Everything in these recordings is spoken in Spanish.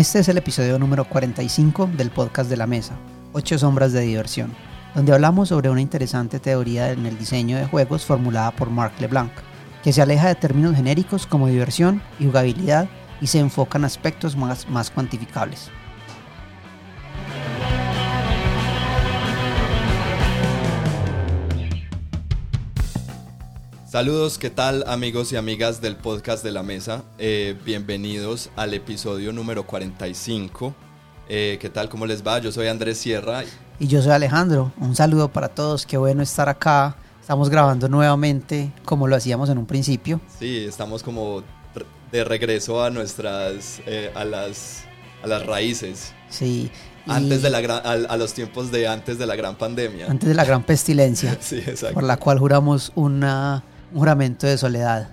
Este es el episodio número 45 del podcast de la mesa, 8 sombras de diversión, donde hablamos sobre una interesante teoría en el diseño de juegos formulada por Marc LeBlanc, que se aleja de términos genéricos como diversión y jugabilidad y se enfoca en aspectos más, más cuantificables. Saludos, ¿qué tal amigos y amigas del podcast de la mesa? Eh, bienvenidos al episodio número 45. Eh, ¿Qué tal? ¿Cómo les va? Yo soy Andrés Sierra. Y yo soy Alejandro. Un saludo para todos. Qué bueno estar acá. Estamos grabando nuevamente como lo hacíamos en un principio. Sí, estamos como de regreso a nuestras, eh, a, las, a las raíces. Sí. Antes de la a, los tiempos de antes de la gran pandemia. Antes de la gran pestilencia. sí, exacto. Por la cual juramos una un juramento de soledad.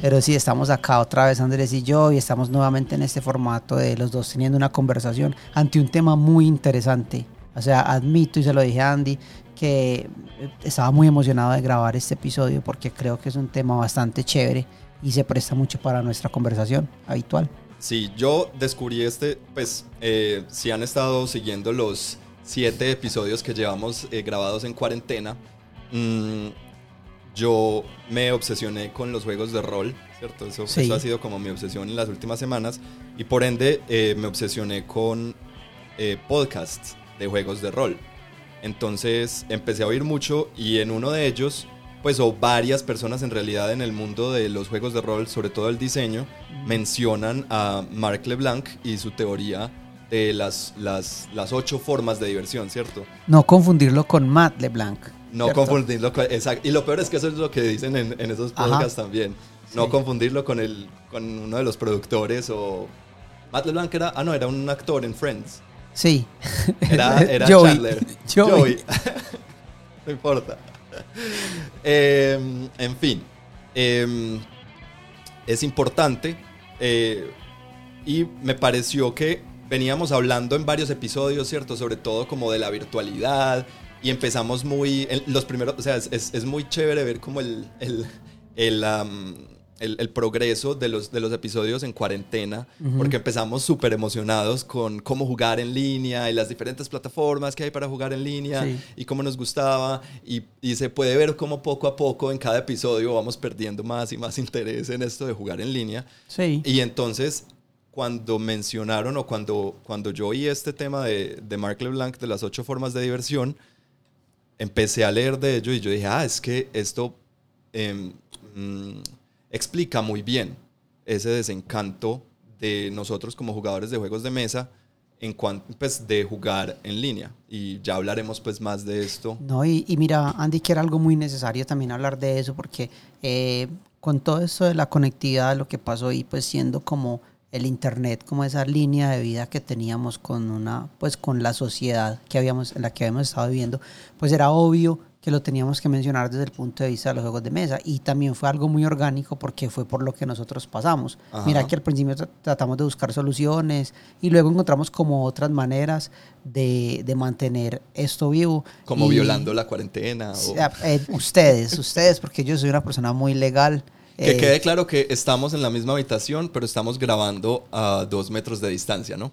Pero sí, estamos acá otra vez Andrés y yo y estamos nuevamente en este formato de los dos teniendo una conversación ante un tema muy interesante. O sea, admito y se lo dije a Andy que estaba muy emocionado de grabar este episodio porque creo que es un tema bastante chévere y se presta mucho para nuestra conversación habitual. Sí, yo descubrí este, pues eh, si han estado siguiendo los siete episodios que llevamos eh, grabados en cuarentena, mmm, yo me obsesioné con los juegos de rol, ¿cierto? Eso, ha sido como mi obsesión en las últimas semanas. Y por ende eh, me obsesioné con eh, podcasts de juegos de rol. Entonces empecé a oír mucho y en uno de ellos, pues o varias personas en realidad en el mundo de los juegos de rol, sobre todo el diseño, mencionan a Marc LeBlanc y su teoría de las, las, las ocho formas de diversión, ¿cierto? No confundirlo con Matt LeBlanc. No confundirlo con. Exacto. Y lo peor es que eso es lo que dicen en, esos podcasts también. No confundirlo con, el, con uno de los productores o. Matt LeBlanc era. Ah, no, era un actor en Friends. Sí. Era, era Chandler. Joey. no importa. Em, en fin. Em, es importante. Eh, y me pareció que veníamos hablando en varios episodios, ¿cierto? Sobre todo como de la virtualidad y empezamos muy, los primeros, o sea, es, es, muy chévere ver como el, el, el, el, progreso de los, de los episodios en cuarentena, porque empezamos súper emocionados con cómo jugar en línea y las diferentes plataformas que hay para jugar en línea y cómo nos gustaba. Y, y, se puede ver cómo poco a poco en cada episodio vamos perdiendo más y más interés en esto de jugar en línea. Sí. Y entonces cuando mencionaron o cuando, cuando yo oí este tema de, de Mark LeBlanc de las ocho formas de diversión, empecé a leer de ello y yo dije, ah, es que esto em, mm, explica muy bien ese desencanto de nosotros como jugadores de juegos de mesa en cuanto pues, de jugar en línea y ya hablaremos pues más de esto. No, y, mira, Andy, que era algo muy necesario también hablar de eso porque eh, con todo esto de la conectividad, lo que pasó y pues siendo como el internet como esa línea de vida que teníamos con una pues con la sociedad que habíamos en la que habíamos estado viviendo pues era obvio que lo teníamos que mencionar desde el punto de vista de los juegos de mesa. Y también fue algo muy orgánico porque fue por lo que nosotros pasamos. Mira que al principio tratamos de buscar soluciones y luego encontramos como otras maneras de, de mantener esto vivo. Como violando la cuarentena o... Eh, ustedes ustedes porque yo soy una persona muy legal que eh, quede claro que estamos en la misma habitación, pero estamos grabando a dos metros de distancia, ¿no?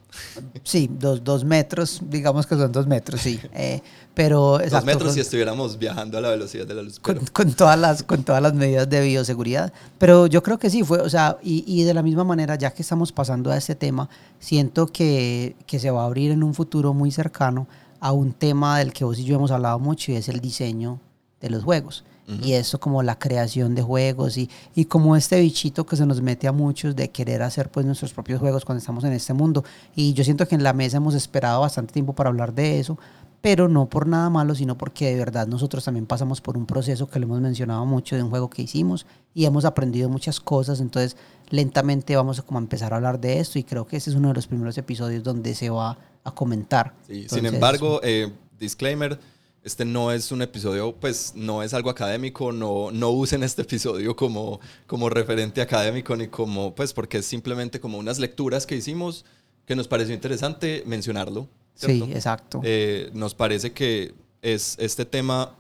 Sí, dos, dos metros, digamos que son dos metros, sí. Eh, pero dos metros si estuviéramos viajando a la velocidad de la luz. Con, todas las, con todas las medidas de bioseguridad. Pero yo creo que sí, fue, o sea, y, y de la misma manera, ya que estamos pasando a este tema, siento que, que se va a abrir en un futuro muy cercano a un tema del que vos y yo hemos hablado mucho y es el diseño de los juegos y eso como la creación de juegos y, y, como este bichito que se nos mete a muchos de querer hacer pues nuestros propios juegos cuando estamos en este mundo. Y yo siento que en la mesa hemos esperado bastante tiempo para hablar de eso, pero no por nada malo, sino porque de verdad nosotros también pasamos por un proceso que lo hemos mencionado mucho de un juego que hicimos y hemos aprendido muchas cosas, entonces lentamente vamos a como empezar a hablar de esto y creo que este es uno de los primeros episodios donde se va a comentar. sin embargo, eh, disclaimer, este no es un episodio, pues no es algo académico, no, no usen este episodio como, como referente académico ni como, pues porque es simplemente como unas lecturas que hicimos que nos pareció interesante mencionarlo. Sí, exacto. Eh, nos parece que es, este tema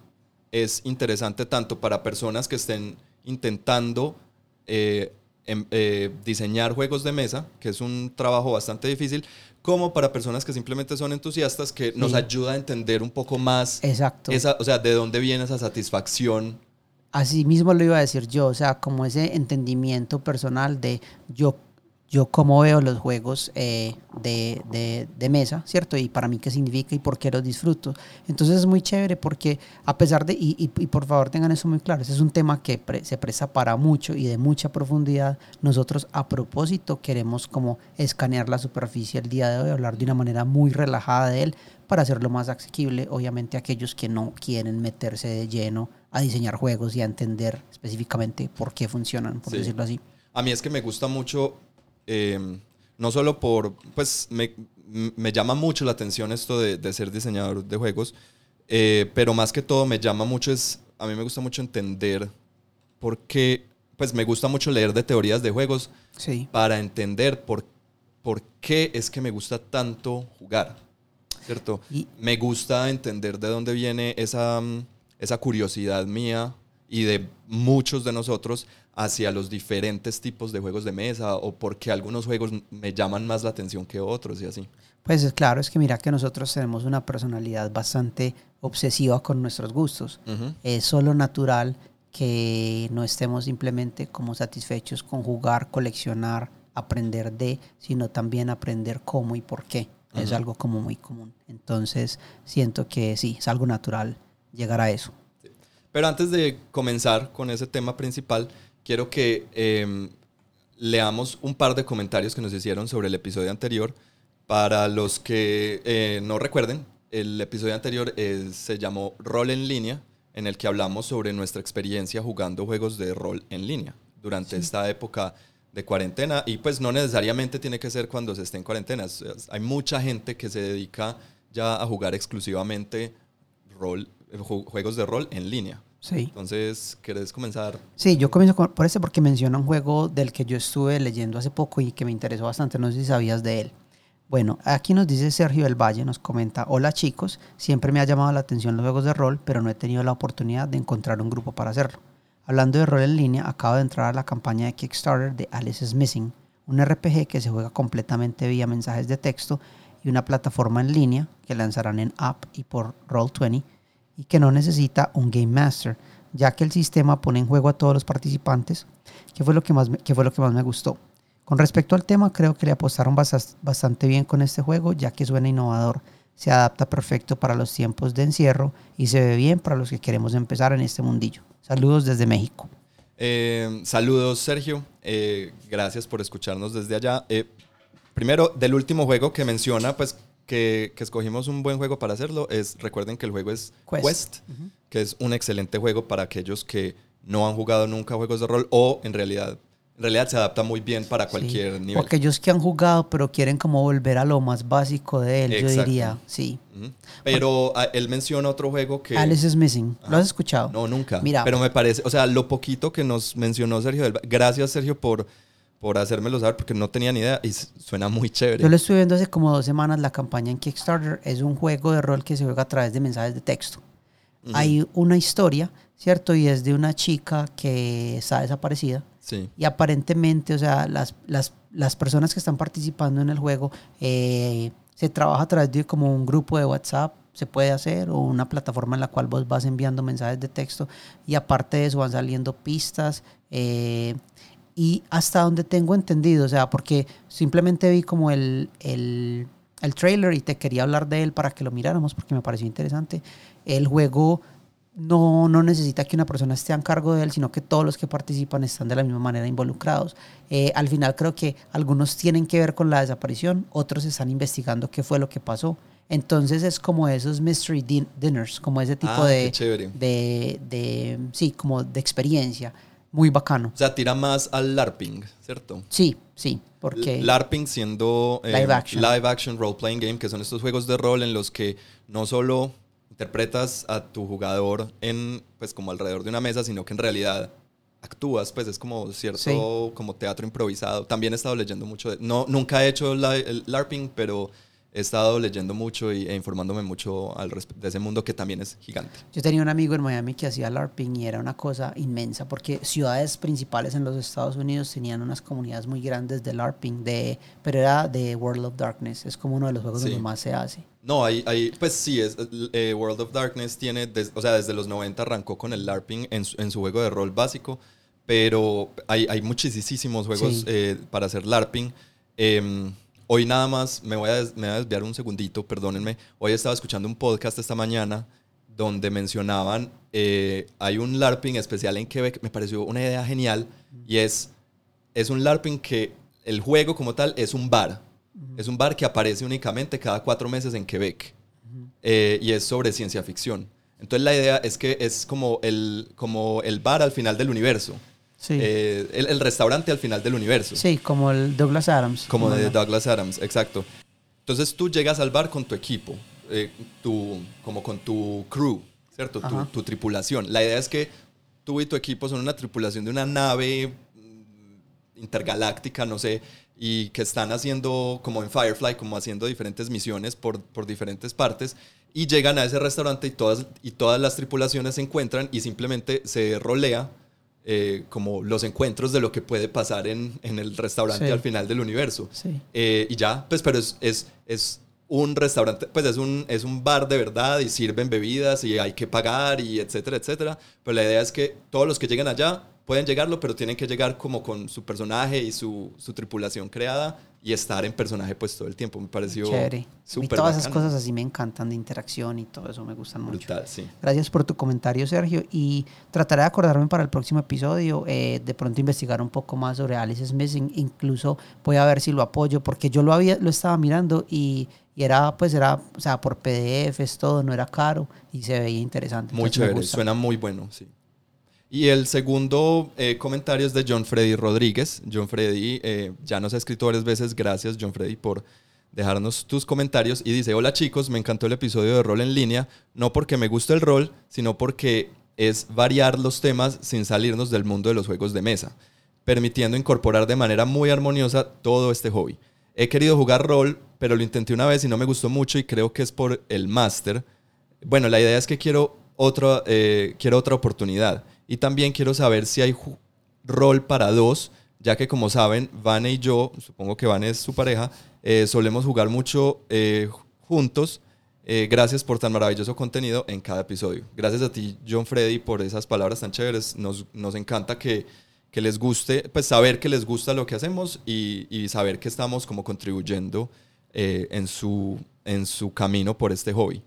es interesante tanto para personas que estén intentando eh, em, eh, diseñar juegos de mesa, que es un trabajo bastante difícil, como para personas que simplemente son entusiastas, que nos Sí. ayuda a entender un poco más Exacto. esa, o sea, de dónde viene esa satisfacción. Así mismo lo iba a decir yo, o sea, como ese entendimiento personal de yo, yo cómo veo los juegos eh, de, de- de mesa, ¿cierto? Y para mí qué significa y por qué los disfruto. Entonces es muy chévere porque a pesar de, y, y- y por favor tengan eso muy claro, ese es un tema que pre- se presta para mucho y de mucha profundidad. Nosotros a propósito queremos como escanear la superficie el día de hoy, hablar de una manera muy relajada de él para hacerlo más asequible, obviamente, a aquellos que no quieren meterse de lleno a diseñar juegos y a entender específicamente por qué funcionan, por Sí. decirlo así. A mí es que me gusta mucho, eh, no solo por, pues me, me llama mucho la atención esto de, de ser diseñador de juegos, eh, pero más que todo me llama mucho es, a mí me gusta mucho entender por qué, pues me gusta mucho leer de teorías de juegos Sí, para entender por, por qué es que me gusta tanto jugar, ¿cierto? Y- me gusta entender de dónde viene esa, esa curiosidad mía y de muchos de nosotros hacia los diferentes tipos de juegos de mesa o porque algunos juegos me llaman más la atención que otros y así. pues es claro, es que mira que nosotros tenemos una personalidad bastante obsesiva con nuestros gustos. Es solo natural que no estemos simplemente como satisfechos con jugar, coleccionar, aprender de, sino también aprender cómo y por qué. Es algo como muy común. Entonces, siento que sí, es algo natural llegar a eso. Pero antes de comenzar con ese tema principal, quiero que em, leamos un par de comentarios que nos hicieron sobre el episodio anterior. Para los que eh, no recuerden, el episodio anterior eh, se llamó Rol en línea, en el que hablamos sobre nuestra experiencia jugando juegos de rol en línea durante esta época de cuarentena. Y pues no necesariamente tiene que ser cuando se esté en cuarentena. Hay mucha gente que se dedica ya a jugar exclusivamente rol, eh, ju- juegos de rol en línea. Sí. Entonces, ¿querés comenzar? Sí, yo comienzo por este porque menciona un juego del que yo estuve leyendo hace poco y que me interesó bastante. No sé si sabías de él. Bueno, aquí nos dice Sergio del Valle, nos comenta, hola chicos, siempre me ha llamado la atención los juegos de rol, pero no he tenido la oportunidad de encontrar un grupo para hacerlo. Hablando de rol en línea, acabo de entrar a la campaña de Kickstarter de Alice is Missing, un RPG que se juega completamente vía mensajes de texto y una plataforma en línea que lanzarán en app y por Roll20 y que no necesita un Game Master, ya que el sistema pone en juego a todos los participantes, que fue lo que más me, que fue lo que más me gustó. Con respecto al tema, creo que le apostaron bastante bien con este juego, ya que suena innovador, se adapta perfecto para los tiempos de encierro y se ve bien para los que queremos empezar en este mundillo. Saludos desde México. Eh, saludos, Sergio. Eh, gracias por escucharnos desde allá. Eh, primero, del último juego que menciona, pues que, que escogimos un buen juego para hacerlo, es recuerden que el juego es Quest. Quest, que es un excelente juego para aquellos que no han jugado nunca juegos de rol o en realidad, en realidad se adapta muy bien para cualquier Sí. nivel. O aquellos que han jugado pero quieren como volver a lo más básico de él, yo diría, sí. Pero ah, él menciona otro juego que... Alice is Missing. ¿Lo has escuchado? No, nunca. Mira. Pero me parece, o sea, lo poquito que nos mencionó Sergio del Gracias, Sergio, por, por hacérmelo saber, porque no tenía ni idea y suena muy chévere. Yo lo estuve viendo hace como dos semanas, la campaña en Kickstarter. Es un juego de rol que se juega a través de mensajes de texto. Ujú. Hay una historia, ¿cierto? Y es de una chica que está desaparecida. Sí. Y aparentemente, o sea, las, las, las personas que están participando en el juego, eh, se trabaja a través de como un grupo de WhatsApp, se puede hacer, o una plataforma en la cual vos vas enviando mensajes de texto. Y aparte de eso van saliendo pistas. eh, y hasta donde tengo entendido, o sea, porque simplemente vi como el, el, el trailer y te quería hablar de él para que lo miráramos porque me pareció interesante. El juego no, no necesita que una persona esté a cargo de él, sino que todos los que participan están de la misma manera involucrados. Eh, al final creo que algunos tienen que ver con la desaparición, otros están investigando qué fue lo que pasó. Entonces es como esos mystery din- dinners, como ese tipo Ah, qué de, de, de, sí, como de experiencia. Muy bacano. O sea, tira más al LARPing, ¿cierto? Sí, sí, porque... LARPing siendo eh, Live action. live action role playing game, que son estos juegos de rol en los que no solo interpretas a tu jugador en pues como alrededor de una mesa, sino que en realidad actúas, pues es como cierto Sí. como teatro improvisado. También he estado leyendo mucho de no nunca he hecho la- el LARPing, pero he estado leyendo mucho y, e informándome mucho al de ese mundo que también es gigante. Yo tenía un amigo en Miami que hacía LARPing y era una cosa inmensa porque ciudades principales en los Estados Unidos tenían unas comunidades muy grandes de LARPing, de, pero era de World of Darkness, es como uno de los juegos donde más se hace. No, hay, hay pues sí, es, eh, World of Darkness tiene, o sea, desde los 90 arrancó con el LARPing en su, en su juego de rol básico, pero hay, hay muchísimos juegos eh, para hacer LARPing. Eh, Hoy nada más, me voy, a me voy a desviar un segundito, perdónenme. Hoy estaba escuchando un podcast esta mañana donde mencionaban, eh, hay un LARPing especial en Quebec, me pareció una idea genial, y es, es un LARPing que el juego como tal es un bar. Es un bar que aparece únicamente cada cuatro meses en Quebec. Eh, y es sobre ciencia ficción. Entonces la idea es que es como el, como el bar al final del universo. Sí. Eh, el, restaurante al final del universo. Sí, como el Douglas Adams. Como de Douglas Adams, exacto. Entonces tú llegas al bar con tu equipo, eh, tu, como con tu crew, ¿cierto? Tu, tu, tripulación. La idea es que tú y tu equipo son una tripulación de una nave mm, intergaláctica, no sé, y que están haciendo, como en Firefly, como haciendo diferentes misiones por, por diferentes partes, y llegan a ese restaurante y todas, y todas las tripulaciones se encuentran y simplemente se rolea eh, como los encuentros de lo que puede pasar en, en el restaurante al final del universo. Eh, y ya, pues, pero es, es, es, un restaurante, pues es un, es un bar de verdad y sirven bebidas y hay que pagar y etcétera, etcétera. Pero la idea es que todos los que lleguen allá pueden llegarlo, pero tienen que llegar como con su personaje y su, su tripulación creada y estar en personaje pues todo el tiempo. Me pareció súper Todas esas cosas así me encantan de interacción y todo eso me gustan mucho. Brutal, sí. Gracias por tu comentario, Sergio. Y trataré de acordarme para el próximo episodio, eh, de pronto investigar un poco más sobre Alice Smith. Incluso voy a ver si lo apoyo, porque yo lo, había, lo estaba mirando y, y era, pues era, o sea, por PDFs, todo, no era caro y se veía interesante. Muy chévere, suena muy bueno, sí. Y el segundo eh, comentario es de John Freddy Rodríguez. John Freddy eh, ya nos ha escrito varias veces. Gracias, John Freddy, por dejarnos tus comentarios. Y dice, hola chicos, me encantó el episodio de rol en línea, no porque me guste el rol, sino porque es variar los temas sin salirnos del mundo de los juegos de mesa, permitiendo incorporar de manera muy armoniosa todo este hobby. He querido jugar rol, pero lo intenté una vez y no me gustó mucho y creo que es por el máster. Bueno, la idea es que quiero, otro, eh, quiero otra oportunidad. Y también quiero saber si hay rol para dos, ya que como saben, Vane y yo, supongo que Vane es su pareja, eh, solemos jugar mucho eh, juntos. Eh, gracias por tan maravilloso contenido en cada episodio. Gracias a ti, John Freddy, por esas palabras tan chéveres. Nos, nos encanta que, que, les guste, pues saber que les gusta lo que hacemos y, y saber que estamos como contribuyendo en, su, en su camino por este hobby.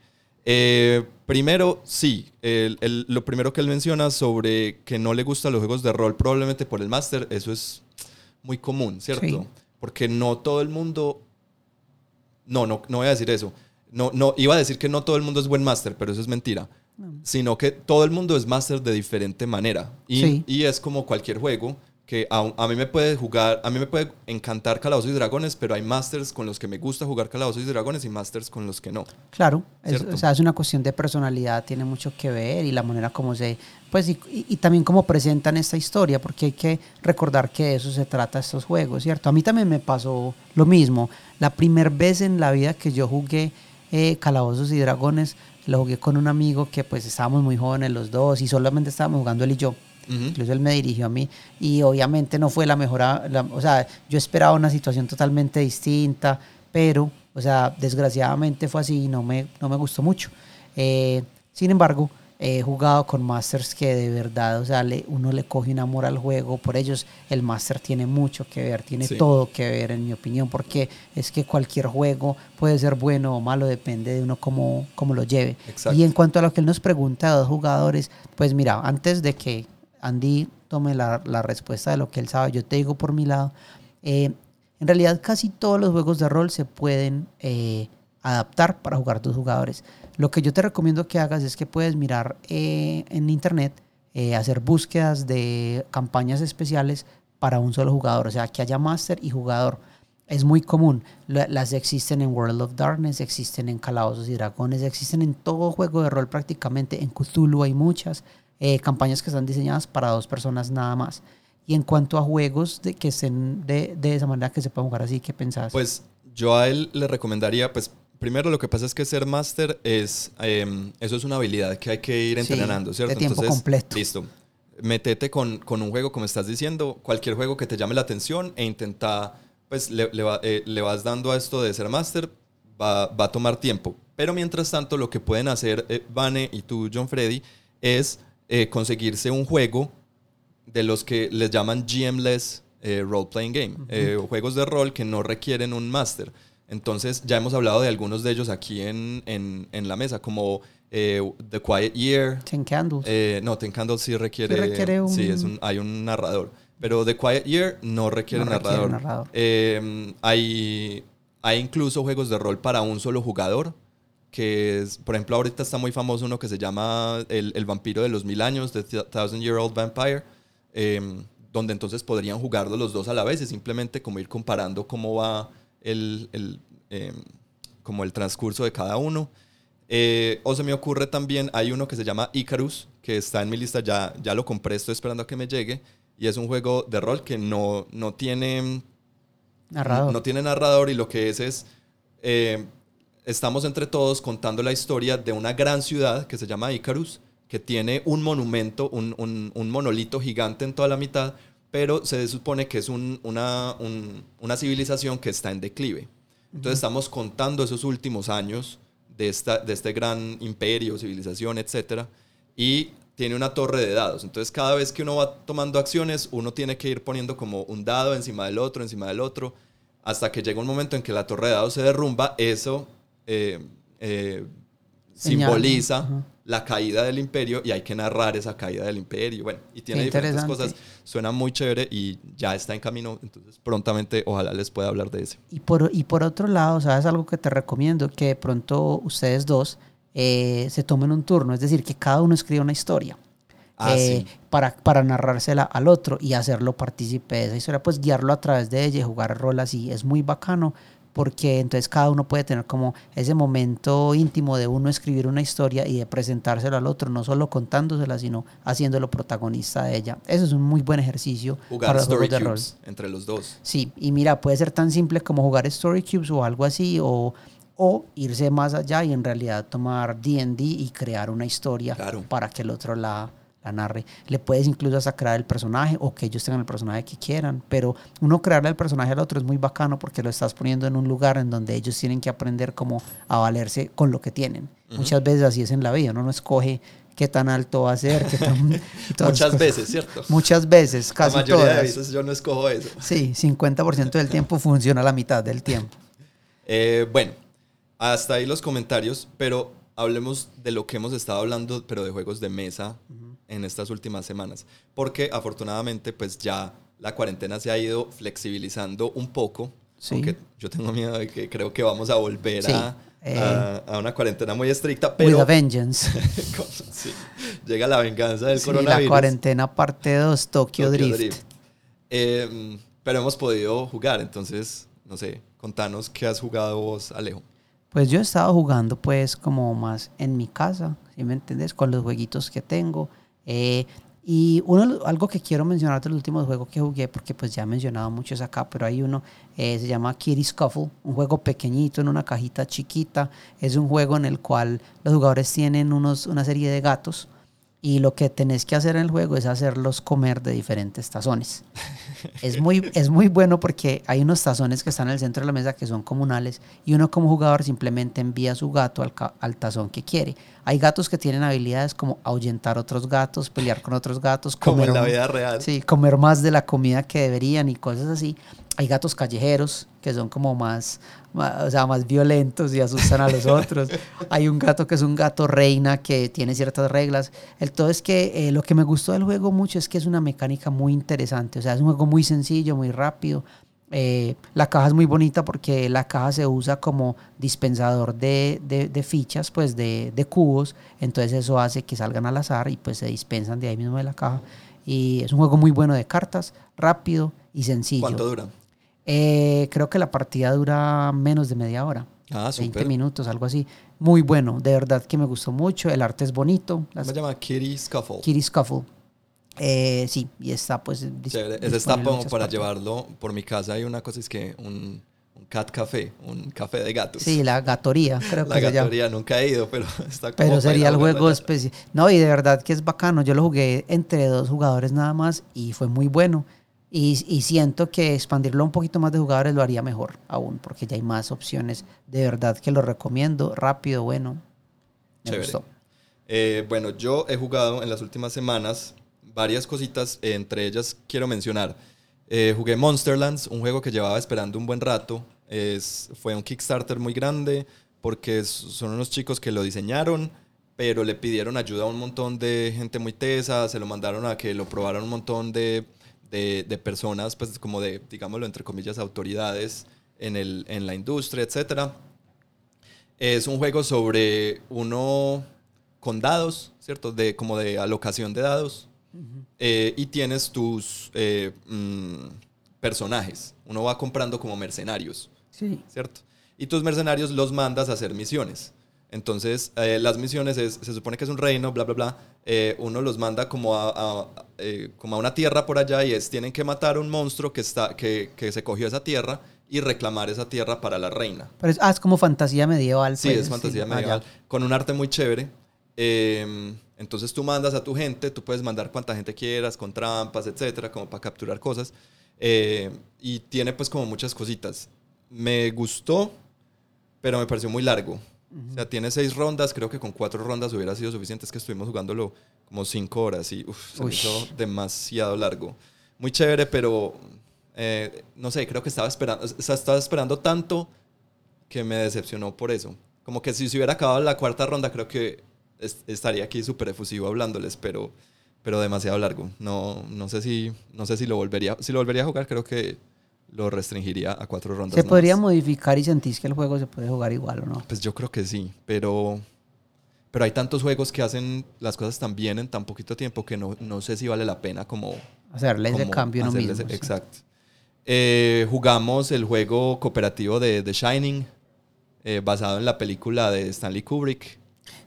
Eh, primero, sí, lo primero que él menciona sobre que no le gustan los juegos de rol probablemente por el máster, eso es muy común, ¿cierto? Porque no todo el mundo... No, no, no voy a decir eso. No, no, iba a decir que no todo el mundo es buen máster, pero eso es mentira. Sino que todo el mundo es máster de diferente manera. Y, y es como cualquier juego que a, mí me puede jugar, a mí me puede encantar Calabozos y Dragones, pero hay masters con los que me gusta jugar Calabozos y Dragones y masters con los que no. Claro, es, o sea, es una cuestión de personalidad, tiene mucho que ver y la manera como se, pues y, y, también cómo presentan esta historia, porque hay que recordar que de eso se trata estos juegos, ¿cierto? A mí también me pasó lo mismo. La primera vez en la vida que yo jugué eh, Calabozos y Dragones, lo jugué con un amigo que pues estábamos muy jóvenes los dos y solamente estábamos jugando él y yo. Incluso él me dirigió a mí y obviamente no fue la mejor, o sea, yo esperaba una situación totalmente distinta, pero, o sea, desgraciadamente fue así y no me, no me gustó mucho. Eh, sin embargo, he jugado con masters que de verdad, o sea, le, uno le coge un amor al juego, por ellos el master tiene mucho que ver, tiene todo que ver en mi opinión, porque es que cualquier juego puede ser bueno o malo, depende de uno cómo, cómo lo lleve. Y en cuanto a lo que él nos pregunta a dos jugadores, pues mira, antes de que Andy tome la, respuesta de lo que él sabe. Yo te digo por mi lado, eh, en realidad casi todos los juegos de rol se pueden eh, adaptar para jugar dos jugadores. Lo que yo te recomiendo que hagas es que puedes mirar eh, en internet, hacer búsquedas de campañas especiales para un solo jugador, o sea, que haya máster y jugador. Es muy común. Las existen en World of Darkness, existen en Calabozos y Dragones, existen en todo juego de rol prácticamente. En Cthulhu hay muchas. Eh, campañas que están diseñadas para dos personas nada más. Y en cuanto a juegos de, que estén de, de esa manera que se puedan jugar así, ¿qué pensás? Pues yo a él le recomendaría, pues, primero lo que pasa es que ser máster es, em, eso es una habilidad que hay que ir Sí, entrenando, ¿cierto? de tiempo completo. Listo. Métete con, con un juego, como estás diciendo, cualquier juego que te llame la atención e intenta, pues, le, le va- eh, le vas dando a esto de ser máster, va, va a tomar tiempo. Pero mientras tanto, lo que pueden hacer eh, Vane y tú, John Freddy, es eh, conseguirse un juego de los que les llaman GM-less eh, role-playing game, eh, juegos de rol que no requieren un máster. Entonces, ya hemos hablado de algunos de ellos aquí en, en- en la mesa, como eh, The Quiet Year. Ten Candles. No, Ten Candles sí requiere, Sí requiere un- sí, es un- hay un narrador. Pero The Quiet Year no requiere No requiere narrador. narrador. Eh, hay, hay incluso juegos de rol para un solo jugador. Que es, por ejemplo, ahorita está muy famoso uno que se llama El, el vampiro de los mil años, The Th- Thousand Year Old Vampire, eh, donde entonces podrían jugarlo los dos a la vez y simplemente como ir comparando cómo va el, el, eh, como el transcurso de cada uno. Eh, o se me ocurre también, hay uno que se llama Icarus, que está en mi lista, ya, ya lo compré, estoy esperando a que me llegue, y es un juego de rol que no, no tiene Narrador. no tiene narrador y lo que es es, eh, estamos entre todos contando la historia de una gran ciudad que se llama Icarus, que tiene un monumento, un, un- un monolito gigante en toda la mitad, pero se supone que es un- una, un- una civilización que está en declive. Entonces estamos contando esos últimos años de, esta, de este gran imperio, civilización, etcétera, y tiene una torre de dados. Entonces cada vez que uno va tomando acciones, uno tiene que ir poniendo como un dado encima del otro, encima del otro, hasta que llega un momento en que la torre de dados se derrumba. Eso eh, eh, simboliza la caída del imperio y hay que narrar esa caída del imperio. Bueno, y tiene diferentes cosas. Suena muy chévere y ya está en camino. Entonces prontamente ojalá les pueda hablar de ese. Y por, y por otro lado, ¿sabes algo que te recomiendo? Que de pronto ustedes dos eh, se tomen un turno, es decir, que cada uno escriba una historia. Ah, eh, sí. para, para narrársela al otro y hacerlo partícipe de esa historia, pues guiarlo a través de ella y jugar rol así es muy bacano porque entonces cada uno puede tener como ese momento íntimo de uno escribir una historia y de presentárselo al otro, no solo contándosela, sino haciéndolo protagonista de ella. Eso es un muy buen ejercicio Jugar para los Story juegos de rol. Entre los dos. Sí, y mira, puede ser tan simple como jugar Story Cubes o algo así, o, o irse más allá y en realidad tomar DD y crear una historia Claro. para que el otro la, la narre. Le puedes incluso hasta crear el personaje o que ellos tengan el personaje que quieran, pero uno crearle el personaje al otro es muy bacano porque lo estás poniendo en un lugar en donde ellos tienen que aprender cómo a valerse con lo que tienen. Muchas veces así es en la vida, uno no escoge qué tan alto va a ser, qué tan... Muchas veces, ¿cierto? Muchas veces, casi la mayoría todas. de veces yo no escojo eso. Sí, 50% del tiempo funciona la mitad del tiempo. Eh, bueno, hasta ahí los comentarios, pero hablemos de lo que hemos estado hablando, pero de juegos de mesa en estas últimas semanas. Porque afortunadamente, pues ya la cuarentena se ha ido flexibilizando un poco. Sí. Aunque yo tengo miedo de que creo que vamos a volver Sí, a, eh. a- a una cuarentena muy estricta, With pero a Vengeance. Con- sí, llega la venganza del Sí, la coronavirus. cuarentena parte 2, Tokyo, Tokyo Drift. Eh, pero hemos podido jugar, entonces, no sé, contanos qué has jugado vos, Alejo. Pues yo he estado jugando pues como más en mi casa, ¿sí me entiendes? Con los jueguitos que tengo. Eh, y uno, algo que quiero mencionar de los últimos juegos que jugué, porque pues ya he mencionado muchos acá, pero hay uno, eh, se llama Kitty Scuffle, un juego pequeñito en una cajita chiquita. Es un juego en el cual los jugadores tienen unos, una serie de gatos y lo que tenés que hacer en el juego es hacerlos comer de diferentes tazones. Es muy, es muy bueno porque hay unos tazones que están en el centro de la mesa que son comunales y uno como jugador simplemente envía a su gato al, al tazón que quiere. Hay gatos que tienen habilidades como ahuyentar otros gatos, pelear con otros gatos, Como en comer la vida real. Sí, comer más de la comida que deberían y cosas así. Hay gatos callejeros que son como más, o sea, más violentos y asustan a los otros. Hay un gato que es un gato reina que tiene ciertas reglas. El todo es que eh, lo que me gustó del juego mucho es que es una mecánica muy interesante. O sea, es un juego muy sencillo, muy rápido. Eh, la caja es muy bonita porque la caja se usa como dispensador de, de- de fichas, pues de, de cubos. Entonces eso hace que salgan al azar y pues se dispensan de ahí mismo de la caja. Y es un juego muy bueno de cartas, rápido y sencillo. ¿Cuánto dura? Eh, creo que la partida dura menos de media hora. Ah, 20 súper. minutos, algo así. Muy bueno, de verdad que me gustó mucho. El arte es bonito. ¿Cómo Las se llama? Kitty Scuffle. Kitty Scuffle. Eh, sí, y está pues. Chévere. Ese está para partes. llevarlo por mi casa. Hay una cosa, es que un, un cat café, un café de gatos. Sí, la gatoría, creo La que se llama. gatoría nunca he ido, pero está como Pero sería el juego especial. No, y de verdad que es bacano. Yo lo jugué entre dos jugadores nada más y fue muy bueno. Y, y siento que expandirlo a un poquito más de jugadores lo haría mejor aún, porque ya hay más opciones. De verdad que lo recomiendo. Rápido, bueno. Me Chévere. gustó. Eh, bueno, yo he jugado en las últimas semanas varias cositas, eh, entre ellas quiero mencionar. eh, jugué Monsterlands, un juego que llevaba esperando un buen rato. Es, fue un Kickstarter muy grande porque son unos chicos que lo diseñaron, pero le pidieron ayuda a un montón de gente muy tesa, se lo mandaron a que lo probaran un montón de, de- de personas, pues como de, digámoslo, entre comillas, autoridades en, el, en la industria, etcétera. Es un juego sobre uno con dados, ¿cierto? De, como de alocación de dados. Eh, y tienes tus eh, mm, personajes. Uno va comprando como mercenarios, Sí. ¿cierto? Y tus mercenarios los mandas a hacer misiones. Entonces, eh, las misiones es- se supone que es un reino, bla, bla, bla. Eh, uno los manda como a, a- eh, como a una tierra por allá y es, tienen que matar a un monstruo que, está, que, que se cogió esa tierra y reclamar esa tierra para la reina. Pero es, ah, es como fantasía medieval. Sí, pues, es fantasía sí. Ah, medieval, con un arte muy chévere. Eh, entonces tú mandas a tu gente, tú puedes mandar cuanta gente quieras, con trampas, etcétera, como para capturar cosas. Y tiene pues como muchas cositas. Me gustó, pero me pareció muy largo. O sea, tiene seis rondas, creo que con cuatro rondas hubiera sido suficiente. Es que estuvimos jugándolo como cinco horas y uf, se hizo demasiado largo. Muy chévere, pero eh, no sé, creo que estaba esperando, o sea, estaba esperando tanto que me decepcionó por eso. Como que si se hubiera acabado la cuarta ronda, creo que es- estaría aquí súper efusivo hablándoles, pero, pero demasiado largo. No, no, sé si, no sé si lo volvería, si lo volvería a jugar, creo que lo restringiría a cuatro rondas. Se podría modificar y sentís que el juego se puede jugar igual o no. Pues yo creo que sí, pero, pero hay tantos juegos que hacen las cosas tan bien en tan poquito tiempo que no, no sé si vale la pena como... Hacerle ese como cambio uno hacerle mismo. ese- sí. Exacto. Eh, jugamos el juego cooperativo de The Shining, eh, basado en la película de Stanley Kubrick,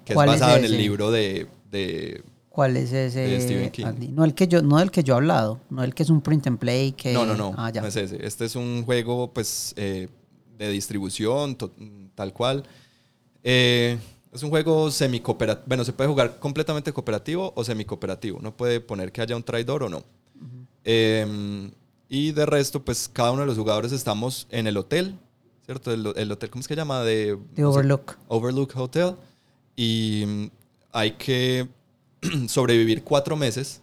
que es ¿Cuál es basado en el ese? libro de... de- ¿Cuál es ese? De Stephen King. Andy? No el que yo, no el que yo he hablado, no el que es un print and play que. No, no, no, Ah, ya. no es ese. Este es un juego pues eh, de distribución, tal cual. Eh, es un juego semi-cooperativo. Bueno, se puede jugar completamente cooperativo o semi-cooperativo. No puede poner que haya un traidor o no. Eh, y de resto, pues cada uno de los jugadores estamos en el hotel, ¿cierto? El, el hotel, ¿cómo es que se llama? De, The no sé, Overlook. Overlook Hotel. Y hay que sobrevivir cuatro meses.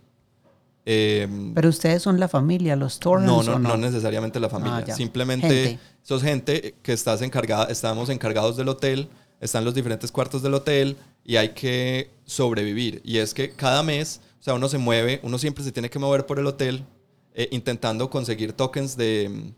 Eh, Pero ustedes son la familia, los Torrens. no, no, ¿o no necesariamente la familia. Ah, ya. Simplemente Gente. sos gente que estás encargada, estamos encargados del hotel, están los diferentes cuartos del hotel y hay que sobrevivir. Y es que cada mes, o sea, uno se mueve, uno siempre se tiene que mover por el hotel eh, intentando conseguir tokens de,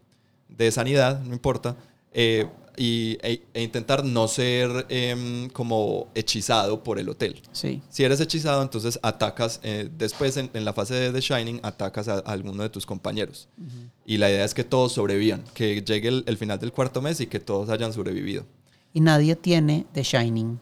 de sanidad, no importa, eh, y, e, e intentar no ser em, como hechizado por el hotel. Sí. Si eres hechizado, entonces atacas, eh, después en, en la fase de The Shining, atacas a, a alguno de tus compañeros. Y la idea es que todos sobrevivan, que llegue el, el final del cuarto mes y que todos hayan sobrevivido. Y nadie tiene The Shining.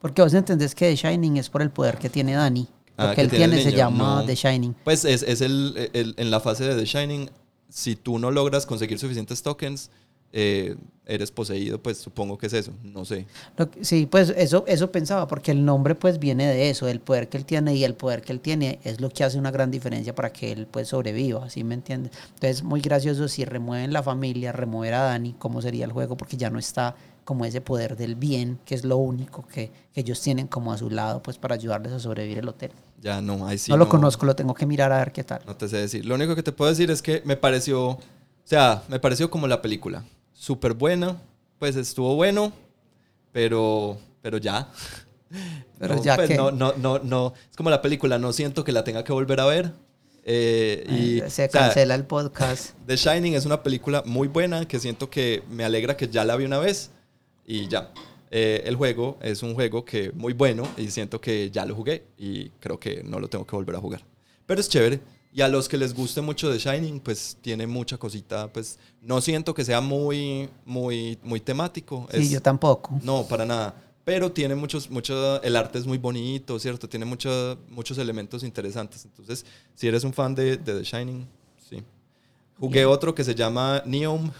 Porque vos entendés que The Shining es por el poder que tiene Dani. Lo Ah, que él tiene tiene se llama no. The Shining. Pues es, es el, el- en la fase de The Shining, si tú no logras conseguir suficientes tokens, eh, eres poseído, pues supongo que es eso, no sé. Sí, pues eso, eso pensaba, porque el nombre pues viene de eso, del poder que él tiene y el poder que él tiene es lo que hace una gran diferencia para que él pues sobreviva, ¿sí me entiendes? Entonces muy gracioso si remueven la familia, remover a Dani, cómo sería el juego, porque ya no está como ese poder del bien, que es lo único que, que ellos tienen como a su lado pues para ayudarles a sobrevivir el hotel. Ya no, ahí sí. no lo conozco, lo tengo que mirar a ver qué tal. No te sé decir. Lo único que te puedo decir es que me pareció, o sea, me pareció como la película. Súper buena, pues estuvo bueno, pero, pero ya. Pero no, ya pues que- no, no, no, no. Es como la película, no siento que la tenga que volver a ver. Eh, y, se o sea, cancela el podcast. The Shining es una película muy buena que siento que me alegra que ya la vi una vez y ya. Eh, el juego es un juego que muy bueno y siento que ya lo jugué y creo que no lo tengo que volver a jugar. Pero es chévere. Y a los que les guste mucho The Shining, pues tiene mucha cosita. Pues no siento que sea muy, muy, muy temático. Sí, Es- yo tampoco. no, para nada. Pero tiene muchos, mucho, el arte es muy bonito, ¿cierto? Tiene mucho- muchos elementos interesantes. Entonces, si eres un fan de, de The Shining, sí. Jugué Bien. otro que se llama Neom,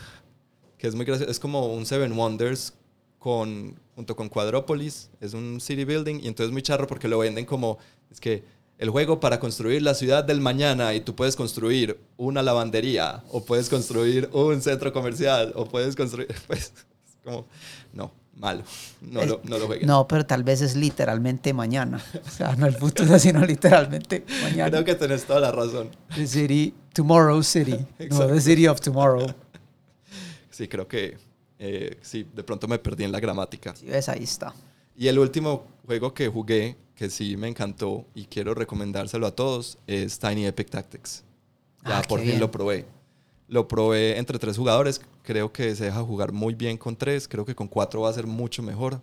que es muy gracioso. Es como un Seven Wonders con, junto con Quadropolis. Es un city building y entonces es muy charro porque lo venden como, es que el juego para construir la ciudad del mañana y tú puedes construir una lavandería o puedes construir un centro comercial o puedes construir, pues, como, no, malo, no, lo, no lo jueguen. No, pero tal vez es literalmente mañana. O sea, no el futuro, sino literalmente mañana. Creo que tenés toda la razón. The city, tomorrow city, no the city of tomorrow. Sí, creo que eh, sí, de pronto me perdí en la gramática. Sí, ves, ahí está. Y el último juego que jugué, que sí me encantó y quiero recomendárselo a todos, es Tiny Epic Tactics. Ya Ah, por fin bien. lo probé. Lo probé entre tres jugadores. Creo que se deja jugar muy bien con tres. Creo que con cuatro va a ser mucho mejor.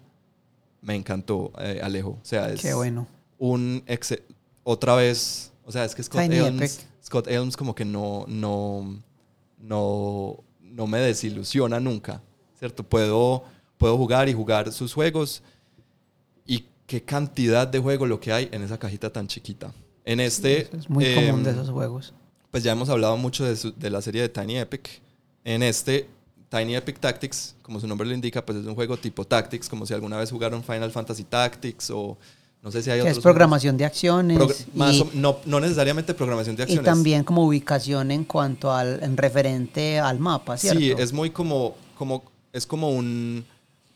Me encantó, eh, Alejo. O sea, es Qué bueno. un exe- otra vez. O sea, es que Scott Tiny Elms, Epic. Scott Elms como que no, no, no, no me desilusiona nunca. ¿Cierto? Puedo, puedo jugar y jugar sus juegos. Y qué cantidad de juego lo que hay en esa cajita tan chiquita. En este. Es muy común de em, esos juegos. pues ya hemos hablado mucho de, su- de la serie de Tiny Epic. En este, Tiny Epic Tactics, como su nombre lo indica, pues es un juego tipo Tactics, como si alguna vez jugaron Final Fantasy Tactics o no sé si hay otros. es programación de acciones. juegos. Más y, o- no, no necesariamente programación de y acciones. también como ubicación en cuanto al en referente al mapa, ¿cierto? Sí, es muy como, como, es como un,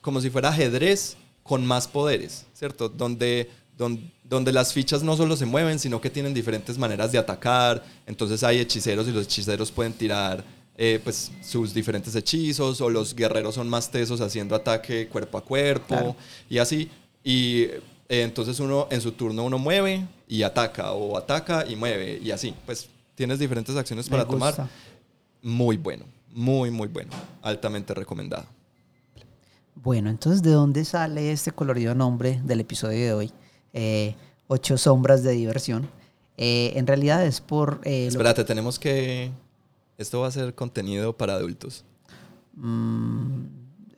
como si fuera ajedrez con más poderes, ¿cierto? Donde, don- donde, las fichas no solo se mueven, sino que tienen diferentes maneras de atacar. Entonces hay hechiceros y los hechiceros pueden tirar eh, pues, sus diferentes hechizos, o los guerreros son más tesos haciendo ataque cuerpo a cuerpo, Claro. y así. Y eh, entonces uno, en su turno, uno mueve y ataca, o ataca y mueve, y así. Pues tienes diferentes acciones para tomar. Muy bueno, muy, muy bueno. Altamente recomendado. Bueno, entonces, ¿de dónde sale este colorido nombre del episodio de hoy? Eh, ocho sombras de diversión. Eh, en realidad es por... eh, Espérate, tenemos que... Esto va a ser contenido para adultos. Mm,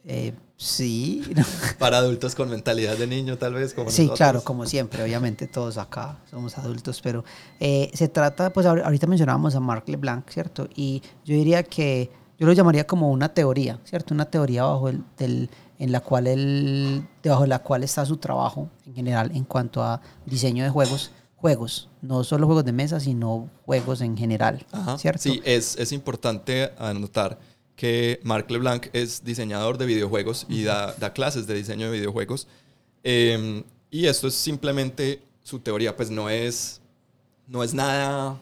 eh, sí. Para adultos con mentalidad de niño, tal vez. Como sí, nosotros. claro, como siempre, obviamente todos acá somos adultos, pero se trata, pues ahor- ahorita mencionábamos a Marc LeBlanc, ¿cierto? Y yo diría que yo lo llamaría como una teoría, ¿cierto? Una teoría bajo el, del, en la cual él, debajo de la cual está su trabajo en general en cuanto a diseño de juegos, juegos, no solo juegos de mesa, sino juegos en general, Ajá. ¿cierto? Sí, es, es importante anotar que Marc LeBlanc es diseñador de videojuegos y da, da clases de diseño de videojuegos. Eh, y esto es simplemente su teoría, pues no es, no es nada...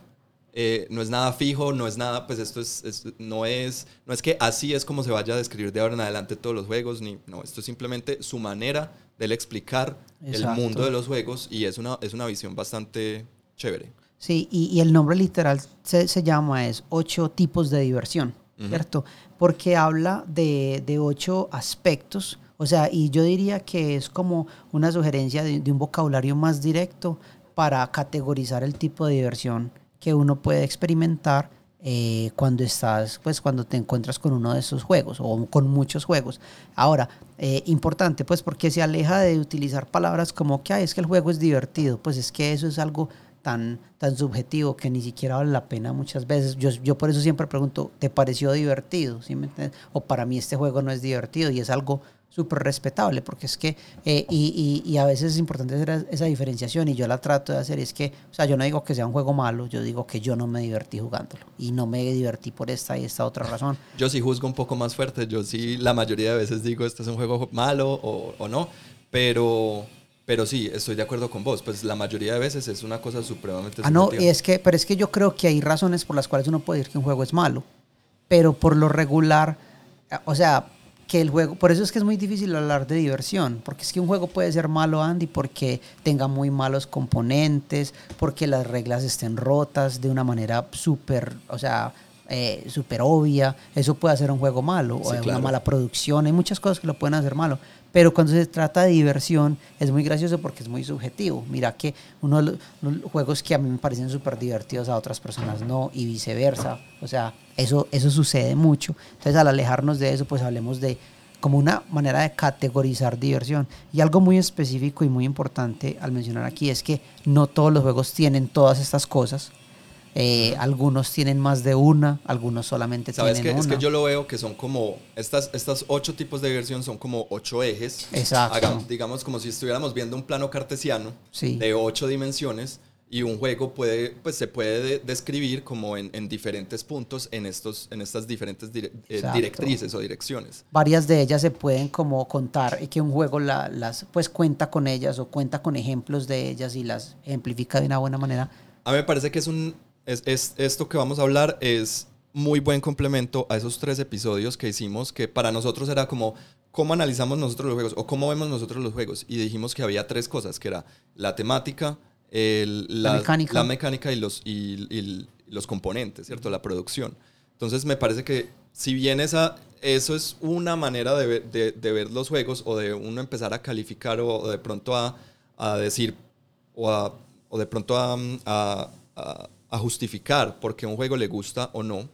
eh, no es nada fijo, no es nada, pues esto es, es- no es, no es que así es como se vaya a describir de ahora en adelante todos los juegos, ni, no, esto es simplemente su manera de él explicar Exacto. el mundo de los juegos y es una, es una visión bastante chévere. Sí, y, y el nombre literal se, se llama es ocho tipos de diversión. ¿cierto? Porque habla de, de ocho aspectos, o sea, y yo diría que es como una sugerencia de, de un vocabulario más directo para categorizar el tipo de diversión que uno puede experimentar eh, cuando estás, pues cuando te encuentras con uno de esos juegos o con muchos juegos. Ahora, eh, importante, pues porque se aleja de utilizar palabras como que "Ay, es que el juego es divertido, pues es que eso es algo tan, tan subjetivo que ni siquiera vale la pena muchas veces. Yo, yo por eso siempre pregunto, ¿te pareció divertido? O para mí este juego no es divertido y es algo súper respetable, porque es que, eh, y, y- y a veces es importante hacer esa diferenciación y yo la trato de hacer, y es que, o sea, yo no digo que sea un juego malo, yo digo que yo no me divertí jugándolo y no me divertí por esta y esta otra razón. Yo sí juzgo un poco más fuerte, yo sí la mayoría de veces digo este es un juego malo o, o no, pero, pero sí, estoy de acuerdo con vos, pues la mayoría de veces es una cosa supremamente Ah, no, subjetiva. es que, pero es que yo creo que hay razones por las cuales uno puede decir que un juego es malo, pero por lo regular, o sea, que el juego, por eso es que es muy difícil hablar de diversión, porque es que un juego puede ser malo, Andy, porque tenga muy malos componentes, porque las reglas estén rotas de una manera súper, o sea, eh, súper obvia, eso puede hacer un juego malo, o una mala producción, hay muchas cosas que lo pueden hacer malo. Pero cuando se trata de diversión, es muy gracioso porque es muy subjetivo. Mira que uno de los, juegos que a mí me parecen súper divertidos a otras personas no, y viceversa. O sea, eso, eso sucede mucho. Entonces, al alejarnos de eso, pues hablemos de como una manera de categorizar diversión. Y algo muy específico y muy importante al mencionar aquí es que no todos los juegos tienen todas estas cosas. Eh, algunos tienen más de una, algunos solamente ¿Sabes tienen qué? una. Es que yo lo veo que son como, estas, estas ocho tipos de diversión son como ocho ejes. Exacto. Hagamos- digamos como si estuviéramos viendo un plano cartesiano Sí. de ocho dimensiones y un juego puede, pues se puede de- describir como en, en diferentes puntos en, estos, en estas diferentes dire- eh, directrices o direcciones. Varias de ellas se pueden como contar y que un juego la- las pues cuenta con ellas o cuenta con ejemplos de ellas y las ejemplifica de una buena manera. A mí me parece que es un. Es, es- esto que vamos a hablar es muy buen complemento a esos tres episodios que hicimos, que para nosotros era como cómo analizamos nosotros los juegos o cómo vemos nosotros los juegos. Y dijimos que había tres cosas, que era la temática, el- La mecánica. la mecánica y, los, y, y los componentes, ¿cierto? La producción. Entonces me parece que si bien esa, eso es una manera de ver, de, de ver los juegos o de uno empezar a calificar o, o de pronto a, a decir o, a- o de pronto a, a- a- justificar por qué un juego le gusta o no,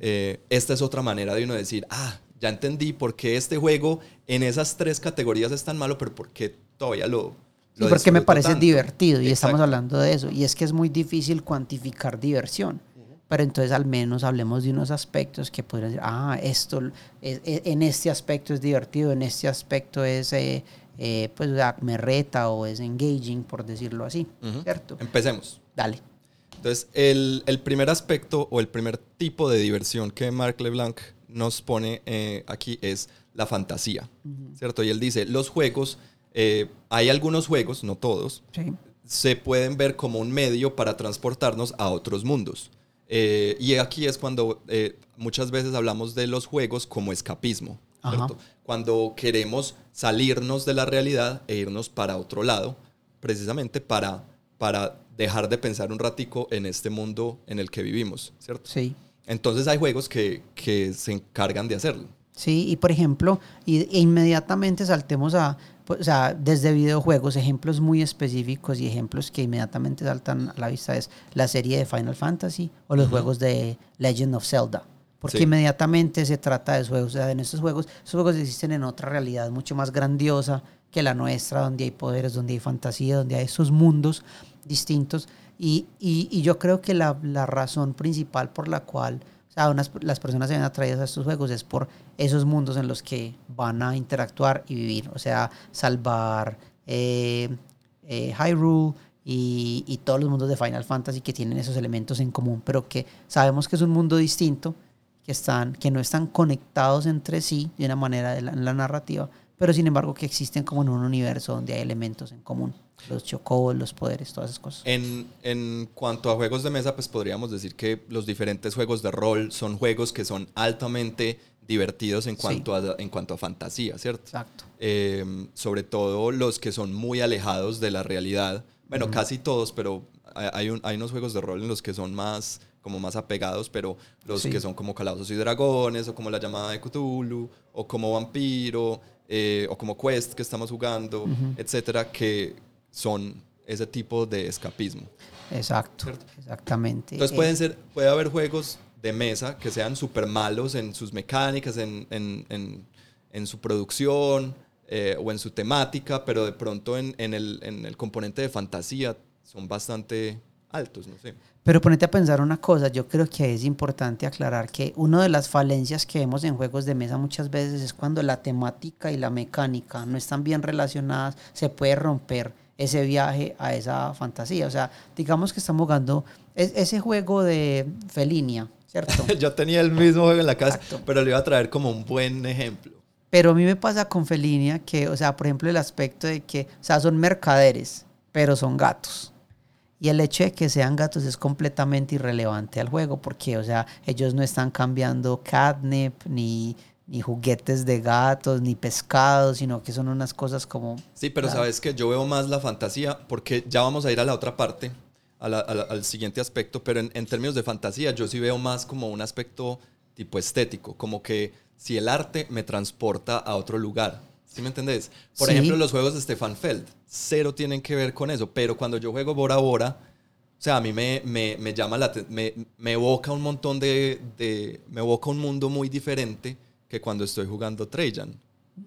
eh, esta es otra manera de uno decir, ah, ya entendí por qué este juego en esas tres categorías es tan malo, pero por qué todavía lo... Lo porque me parece tanto". divertido y estamos Exacto. hablando de eso. Y es que es muy difícil cuantificar diversión. Pero entonces al menos hablemos de unos aspectos que podrían decir, ah, esto es- es- en este aspecto es divertido, en este aspecto es, eh, eh, pues, sea, me reta o es engaging, por decirlo así, Ujú. ¿cierto? Empecemos. Dale. Entonces, el, el primer aspecto o el primer tipo de diversión que Marc LeBlanc nos pone eh, aquí es la fantasía, ¿cierto? Y él dice, los juegos, eh, hay algunos juegos, no todos, Sí. se pueden ver como un medio para transportarnos a otros mundos. Eh, y aquí es cuando muchas veces hablamos de los juegos como escapismo. Cuando queremos salirnos de la realidad e irnos para otro lado, precisamente para, para dejar de pensar un ratico en este mundo en el que vivimos, ¿cierto? Sí. Entonces hay juegos que, que se encargan de hacerlo. Sí, y por ejemplo, y, inmediatamente saltemos a, pues, o sea, desde videojuegos, ejemplos muy específicos y ejemplos que inmediatamente saltan a la vista es la serie de Final Fantasy o los juegos de Legend of Zelda. Porque Sí. inmediatamente se trata de juegos. O sea, en estos juegos, esos juegos existen en otra realidad mucho más grandiosa que la nuestra, donde hay poderes, donde hay fantasía, donde hay esos mundos distintos. Y, y- y yo creo que la, la razón principal por la cual o sea, las personas se ven atraídas a estos juegos es por esos mundos en los que van a interactuar y vivir. O sea, salvar eh, eh, Hyrule y, y todos los mundos de Final Fantasy que tienen esos elementos en común, pero que sabemos que es un mundo distinto, que, están, que no están conectados entre sí de una manera de en la narrativa, pero sin embargo que existen como en un universo donde hay elementos en común. Los chocobos, los poderes, todas esas cosas. En, en cuanto a juegos de mesa, pues podríamos decir que los diferentes juegos de rol son juegos que son altamente divertidos en Sí. cuanto, a, en cuanto a fantasía, ¿cierto? Exacto. Eh, sobre todo los que son muy alejados de la realidad. Bueno, casi todos, pero hay, un- hay unos juegos de rol en los que son más como más apegados, pero los Sí. que son como Calabozos y Dragones, o como La Llamada de Cthulhu, o como Vampiro, eh, o como Quest que estamos jugando, etcétera, que son ese tipo de escapismo. Exacto. ¿Cierto? Exactamente. Entonces Eh, pueden ser, puede haber juegos de mesa que sean súper malos en sus mecánicas, en, en- en- en su producción eh, o en su temática, pero de pronto en, en el, en el componente de fantasía son bastante altos, no sé. Pero ponete a pensar una cosa, yo creo que es importante aclarar que una de las falencias que vemos en juegos de mesa muchas veces es cuando la temática y la mecánica no están bien relacionadas, se puede romper ese viaje a esa fantasía. O sea, digamos que estamos jugando es- ese juego de Felinia, ¿cierto? Yo tenía el mismo juego en la casa, Exacto. pero le iba a traer como un buen ejemplo. Pero a mí me pasa con Felinia que, o sea, por ejemplo, el aspecto de que, o sea, son mercaderes, pero son gatos. Y el hecho de que sean gatos es completamente irrelevante al juego, porque, o sea, ellos no están cambiando catnip, ni, ni juguetes de gatos, ni pescados, sino que son unas cosas como... Sí, pero Claro. sabes que yo veo más la fantasía, porque ya vamos a ir a la otra parte, a la- a la- al siguiente aspecto, pero en, en términos de fantasía yo sí veo más como un aspecto tipo estético, como que si el arte me transporta a otro lugar. ¿Sí me entendés? Por Sí. ejemplo, los juegos de Stefan Feld, cero tienen que ver con eso, pero cuando yo juego Bora Bora, o sea, a mí me, me, me llama la me, me evoca un montón de, de- me evoca un mundo muy diferente que cuando estoy jugando Trajan.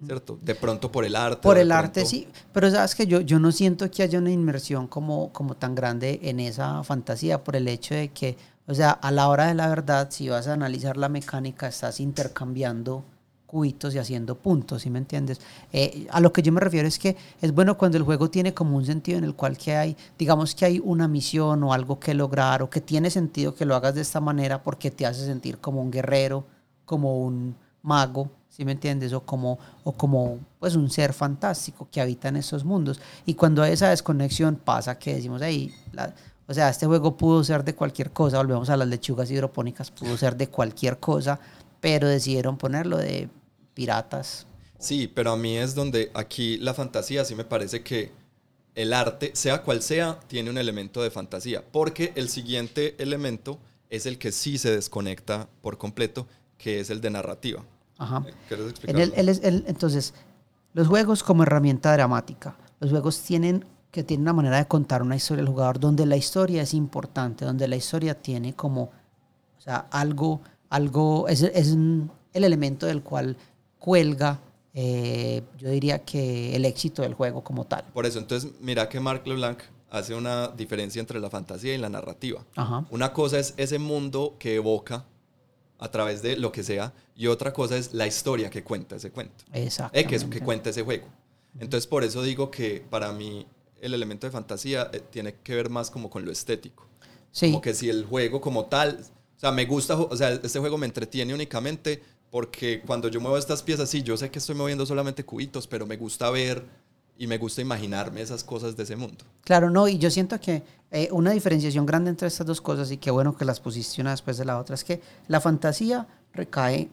¿cierto? De pronto por el arte. Por el arte, pronto- sí. Pero sabes que yo, yo no siento que haya una inmersión como, como tan grande en esa fantasía por el hecho de que, o sea, a la hora de la verdad, si vas a analizar la mecánica, estás intercambiando cubitos y haciendo puntos, ¿sí me entiendes? Eh, a lo que yo me refiero es que es bueno cuando el juego tiene como un sentido en el cual que hay, digamos que hay una misión o algo que lograr o que tiene sentido que lo hagas de esta manera porque te hace sentir como un guerrero, como un mago, ¿sí me entiendes? O como, o como pues un ser fantástico que habita en estos mundos. Y cuando hay esa desconexión pasa que decimos, ahí, o sea, este juego pudo ser de cualquier cosa, volvemos a las lechugas hidropónicas, pudo ser de cualquier cosa, pero decidieron ponerlo de piratas. Sí, pero a mí es donde aquí la fantasía sí me parece que el arte, sea cual sea, tiene un elemento de fantasía, porque el siguiente elemento es el que sí se desconecta por completo, que es el de narrativa. Ajá. ¿Quieres En el- el- el- entonces, los juegos como herramienta dramática, los juegos tienen que tienen una manera de contar una historia del jugador donde la historia es importante, donde la historia tiene como, o sea, algo, algo, es, es un- el elemento del cual cuelga, eh, yo diría que el éxito del juego como tal. Por eso, entonces, mira que Marc LeBlanc hace una diferencia entre la fantasía y la narrativa. Ajá. Una cosa es ese mundo que evoca a través de lo que sea, y otra cosa es la historia que cuenta ese cuento. Exacto. Eh, que, es, que cuenta ese juego. Entonces, por eso digo que para mí el elemento de fantasía eh, tiene que ver más como con lo estético. Sí. Como que si el juego como tal, o sea, me gusta, o sea, este juego me entretiene únicamente porque cuando yo muevo estas piezas, sí, yo sé que estoy moviendo solamente cubitos, pero me gusta ver y me gusta imaginarme esas cosas de ese mundo. Claro, no, y yo siento que eh, una diferenciación grande entre estas dos cosas, y qué bueno que las pusiste una después de la otra, es que la fantasía recae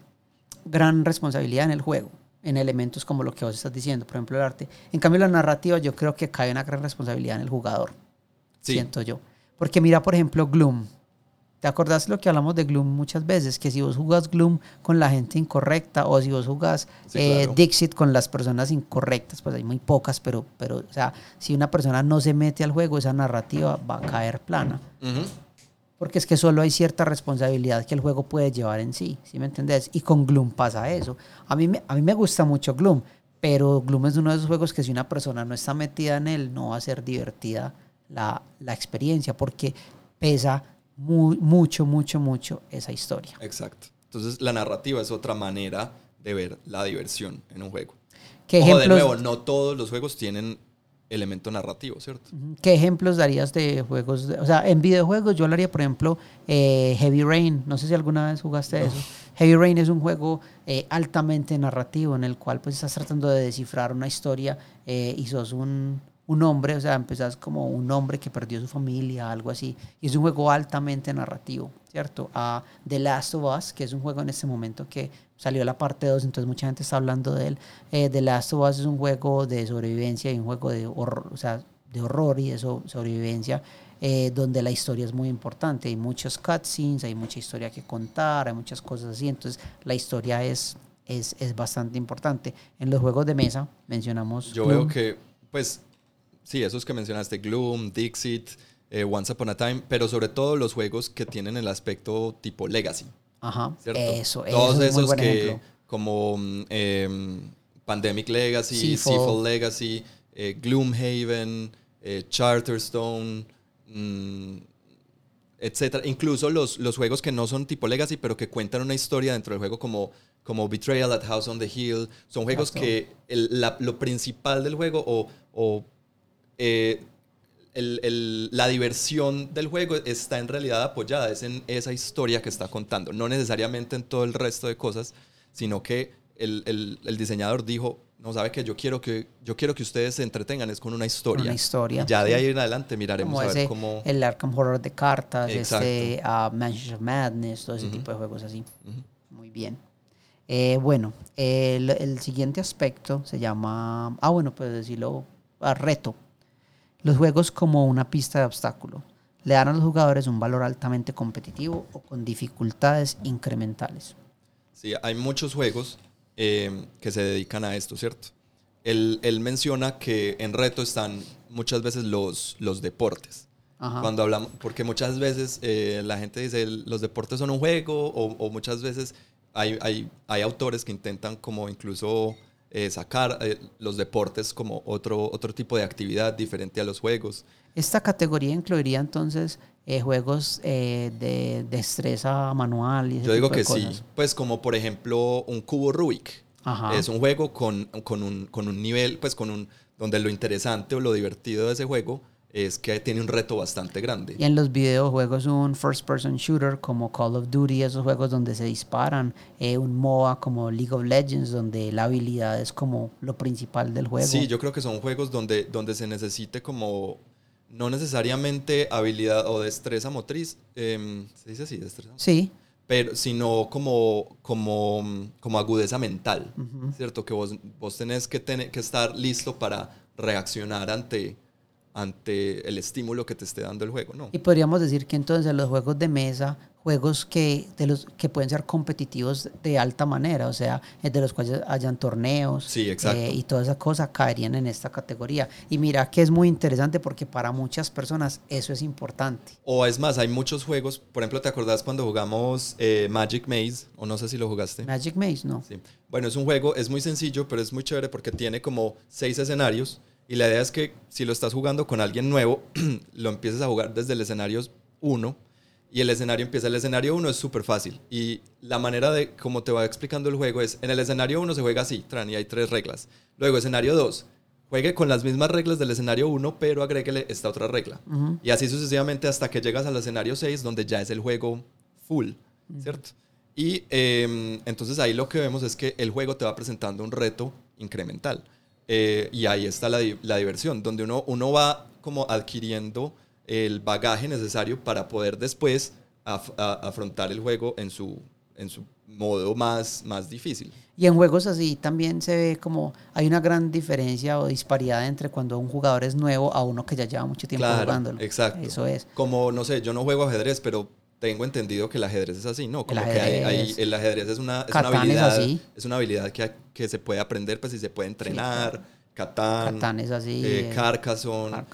gran responsabilidad en el juego, en elementos como lo que vos estás diciendo, por ejemplo, el arte. En cambio, la narrativa yo creo que cae una gran responsabilidad en el jugador, Sí. siento yo. Porque mira, por ejemplo, Gloom. ¿Te acordás lo que hablamos de Gloom muchas veces? Que si vos jugás Gloom con la gente incorrecta o si vos jugás Sí, eh, claro. Dixit con las personas incorrectas, pues hay muy pocas, pero, pero, o sea, si una persona no se mete al juego, esa narrativa va a caer plana. Porque es que solo hay cierta responsabilidad que el juego puede llevar en sí, ¿sí me entendés? Y con Gloom pasa eso. A mí, me, a mí me gusta mucho Gloom, pero Gloom es uno de esos juegos que si una persona no está metida en él, no va a ser divertida la, la experiencia, porque pesa mu- mucho, mucho, mucho esa historia. Exacto. Entonces, la narrativa es otra manera de ver la diversión en un juego. ¿Qué Ojo, de ejemplos, nuevo, no todos los juegos tienen elemento narrativo, ¿cierto? ¿Qué ejemplos darías de juegos? de- o sea, en videojuegos yo hablaría, por ejemplo, eh, Heavy Rain. No sé si alguna vez jugaste eso. Heavy Rain es un juego eh, altamente narrativo en el cual pues estás tratando de descifrar una historia eh, y sos un, un hombre, o sea, empezás como un hombre que perdió su familia, algo así. Y es un juego altamente narrativo, ¿cierto? A The Last of Us, que es un juego en este momento que salió la parte 2, entonces mucha gente está hablando de él. Eh, The Last of Us es un juego de sobrevivencia y un juego de horror, o sea, de horror y de so- sobrevivencia, eh, donde la historia es muy importante. Hay muchos cutscenes, hay mucha historia que contar, hay muchas cosas así. Entonces, la historia es, es, es bastante importante. En los juegos de mesa, mencionamos. Yo veo que, pues, sí, esos que mencionaste, Gloom, Dixit, eh, Once Upon a Time, pero sobre todo los juegos que tienen el aspecto tipo Legacy, Ajá, ¿cierto? eso, eso Todos es esos que, ejemplo. como mm, em, Pandemic Legacy, Seafall. Legacy, eh, Gloomhaven, eh, Charterstone, mm, etcétera. Incluso los, los juegos que no son tipo Legacy, pero que cuentan una historia dentro del juego como, como Betrayal at House on the Hill, son juegos Exacto. que el- la- lo principal del juego o, o, eh, el- el- la diversión del juego está en realidad apoyada, es en esa historia que está contando, no necesariamente en todo el resto de cosas, sino que el, el- el diseñador dijo, no sabe que yo quiero que yo quiero que ustedes se entretengan es con una historia. Una historia. Y ya de ahí en adelante miraremos como a ver ese, cómo. el Arkham Horror de cartas, este of Madness, todo ese Ujú. tipo de juegos así. Ujú. Muy bien. Eh, bueno, el, el siguiente aspecto se llama, ah bueno, puedes decirlo, ah, reto. Los juegos como una pista de obstáculo. Le dan a los jugadores un valor altamente competitivo o con dificultades incrementales. Sí, hay muchos juegos eh, que se dedican a esto, ¿cierto? Él, él menciona que en reto están muchas veces los, los deportes. Ajá. Cuando hablamos, porque muchas veces eh, la gente dice los deportes son un juego o, o muchas veces hay, hay, hay autores que intentan como incluso eh, sacar eh, los deportes como otro, otro tipo de actividad diferente a los juegos. Esta categoría incluiría entonces eh, juegos de destreza manual. Y Yo digo que sí, pues como por ejemplo un cubo Rubik. Es un juego con, con, un, con un nivel, pues con un, donde lo interesante o lo divertido de ese juego es que tiene un reto bastante grande. Y en los videojuegos un first person shooter como Call of Duty, esos juegos donde se disparan, eh, un MOA como League of Legends, donde la habilidad es como lo principal del juego. Sí, yo creo que son juegos donde, donde se necesite como, no necesariamente habilidad o destreza motriz, em, ¿se dice así? Destreza sí. Pero, sino como, como, como agudeza mental, ¿cierto? Que vos, vos tenés que, tener, que estar listo para reaccionar ante ante el estímulo que te esté dando el juego, ¿no? Y podríamos decir que entonces los juegos de mesa, juegos que, de los, que pueden ser competitivos de alta manera, o sea, de los cuales hayan torneos eh, y toda esa cosa, caerían en esta categoría. Y mira que es muy interesante porque para muchas personas eso es importante. O es más, hay muchos juegos, por ejemplo, ¿te acordás cuando jugamos eh, Magic Maze? O no sé si lo jugaste. Magic Maze, no. Sí. Bueno, es un juego, es muy sencillo, pero es muy chévere porque tiene como seis escenarios y la idea es que si lo estás jugando con alguien nuevo, lo empieces a jugar desde el escenario 1 y el escenario empieza. El escenario 1 es súper fácil y la manera de cómo te va explicando el juego es, en el escenario 1 se juega así, tran, y hay tres reglas. Luego, escenario 2, juegue con las mismas reglas del escenario 1, pero agréguele esta otra regla. Y así sucesivamente hasta que llegas al escenario 6, donde ya es el juego full, ¿cierto? Y em, entonces ahí lo que vemos es que el juego te va presentando un reto incremental. Eh, y ahí está la, la, diversión, donde uno, uno va como adquiriendo el bagaje necesario para poder después afrontar el juego en su, en su modo más, más difícil. Y en juegos así también se ve como hay una gran diferencia o disparidad entre cuando un jugador es nuevo a uno que ya lleva mucho tiempo claro, jugándolo. Exacto. Eso es. Como, no sé, yo no juego ajedrez, pero tengo entendido que el ajedrez es así, ¿no? Como el ajedrez, que hay, el ajedrez es una, es una habilidad, es, una habilidad que, que se puede aprender, pues si se puede entrenar. Catán, Catán es así. Eh, Carcassonne.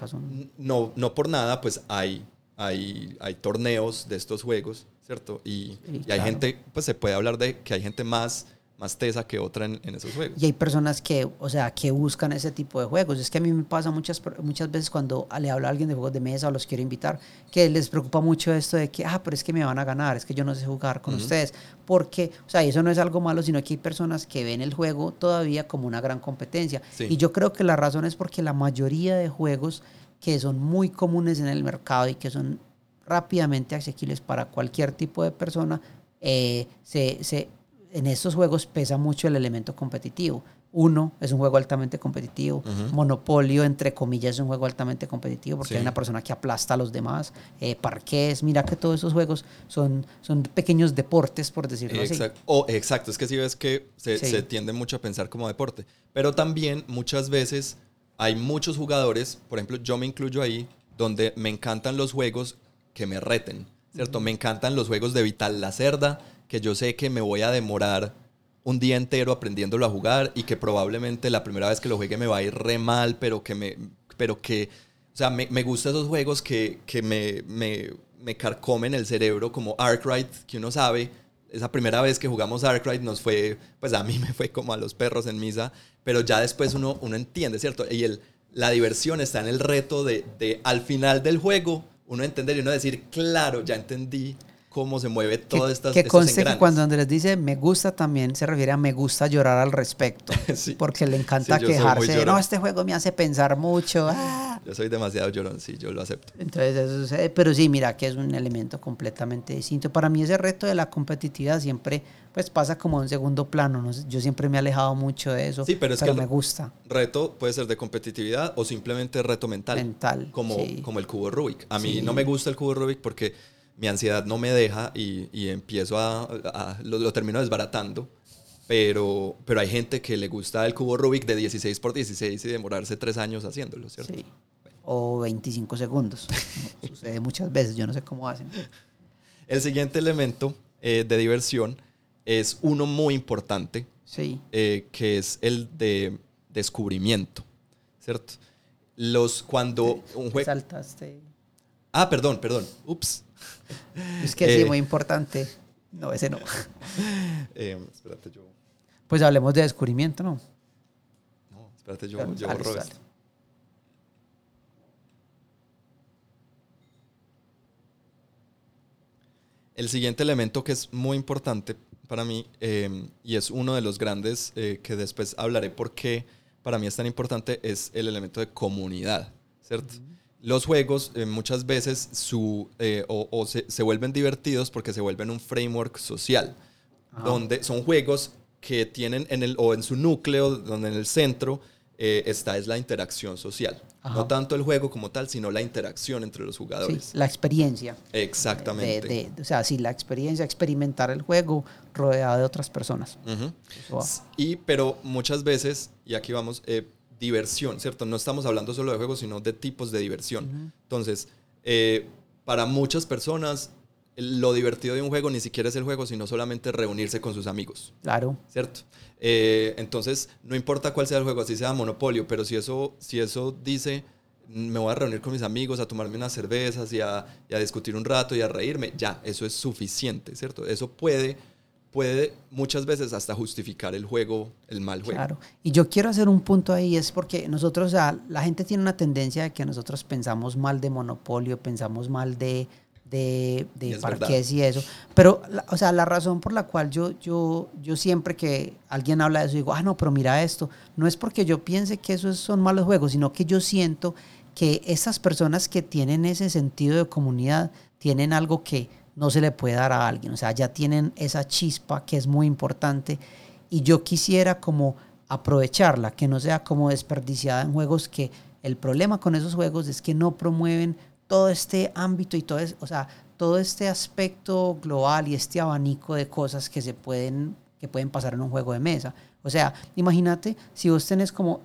No, no por nada, pues hay, hay, hay torneos de estos juegos, ¿cierto? Y, y hay gente, pues se puede hablar de que hay gente más más tesa que otra en, esos juegos. Y hay personas que, o sea, que buscan ese tipo de juegos. Es que a mí me pasa muchas, muchas veces cuando le hablo a alguien de juegos de mesa o los quiero invitar, que les preocupa mucho esto de que, ah, pero es que me van a ganar, es que yo no sé jugar con ustedes. Porque, o sea, eso no es algo malo, sino que hay personas que ven el juego todavía como una gran competencia. Y yo creo que la razón es porque la mayoría de juegos que son muy comunes en el mercado y que son rápidamente asequibles para cualquier tipo de persona, eh, se, se en estos juegos pesa mucho el elemento competitivo. Uno es un juego altamente competitivo. Monopolio, entre comillas, es un juego altamente competitivo porque hay una persona que aplasta a los demás. Eh, parques, mira que todos esos juegos son, son pequeños deportes, por decirlo así. O, exacto, es que si ves que se, se tiende mucho a pensar como deporte. Pero también muchas veces hay muchos jugadores, por ejemplo, yo me incluyo ahí, donde me encantan los juegos que me reten, ¿cierto? Me encantan los juegos de Vital la Cerda, que yo sé que me voy a demorar un día entero aprendiéndolo a jugar y que probablemente la primera vez que lo juegue me va a ir re mal, pero que me, pero que, o sea, me, me gustan esos juegos que, que me, me, me, carcomen el cerebro como Arkwright, que uno sabe, esa primera vez que jugamos Arkwright nos fue, pues a mí me fue como a los perros en misa, pero ya después uno, uno entiende, ¿cierto? Y el, la diversión está en el reto de, de al final del juego uno entender y uno decir, claro, ya entendí cómo se mueve todas estas Que conste que cuando Andrés dice me gusta también se refiere a me gusta llorar al respecto. Porque le encanta quejarse. No, este juego me hace pensar mucho. Ah. Yo soy demasiado llorón, sí, yo lo acepto. Entonces eso sucede. Pero sí, mira que es un elemento completamente distinto. Para mí ese reto de la competitividad siempre pues pasa como en segundo plano. ¿no? Yo siempre me he alejado mucho de eso. Sí, pero es que me gusta. Reto puede ser de competitividad o simplemente reto mental. Mental. Como, como el cubo Rubik. A mí no me gusta el cubo Rubik porque mi ansiedad no me deja y, y empiezo a, lo, termino desbaratando. Pero, pero hay gente que le gusta el cubo Rubik de 16 por 16 y demorarse tres años haciéndolo, ¿cierto? Sí. O 25 segundos. Sucede muchas veces, yo no sé cómo hacen. El siguiente elemento eh, de diversión es uno muy importante, sí. Eh, que es el de descubrimiento, ¿cierto? Los, cuando un juego... Saltaste. Ah, perdón, perdón. Ups. Es que sí, eh, muy importante. No, ese no. Eh, espérate, yo. Pues hablemos de descubrimiento, ¿no? Espérate, yo, yo dale, borro esto. El siguiente elemento que es muy importante para mí eh, y es uno de los grandes eh, que después hablaré por qué para mí es tan importante es el elemento de comunidad, ¿cierto? Los juegos eh, muchas veces su, eh, o, o se, se vuelven divertidos porque se vuelven un framework social, Ajá. donde son juegos que tienen en el, o en su núcleo, donde en el centro eh, está es la interacción social. Ajá. No tanto el juego como tal, sino la interacción entre los Sí, jugadores. la experiencia. Exactamente. De, de- o sea, sí, la experiencia, experimentar el juego rodeado de otras personas. Y, pero muchas veces, y aquí vamos, eh, diversión, ¿cierto? No estamos hablando solo de juegos, sino de tipos de diversión. Entonces, eh, para muchas personas, lo divertido de un juego ni siquiera es el juego, sino solamente reunirse con sus amigos, Claro. ¿cierto? Eh, entonces, no importa cuál sea el juego, así sea Monopolio, pero si eso, si eso dice, me voy a reunir con mis amigos, a tomarme unas cervezas y a, y a discutir un rato y a reírme, ya, eso es suficiente, ¿cierto? Eso puede, puede muchas veces hasta justificar el juego, el mal juego. Claro. Y yo quiero hacer un punto ahí, es porque nosotros, o sea, la gente tiene una tendencia de que nosotros pensamos mal de monopolio, pensamos mal de, de, Y de parques y eso. Pero, o sea, la razón por la cual yo, yo, yo siempre que alguien habla de eso, digo, ah, no, pero mira esto, no es porque yo piense que esos son malos juegos, sino que yo siento que esas personas que tienen ese sentido de comunidad tienen algo que no se le puede dar a alguien, o sea, ya tienen esa chispa que es muy importante y yo quisiera como aprovecharla, que no sea como desperdiciada en juegos que el problema con esos juegos es que no promueven todo este ámbito y todo, es, o sea, todo este aspecto global y este abanico de cosas que se pueden que pueden pasar en un juego de mesa. O sea, imagínate si vos tenés como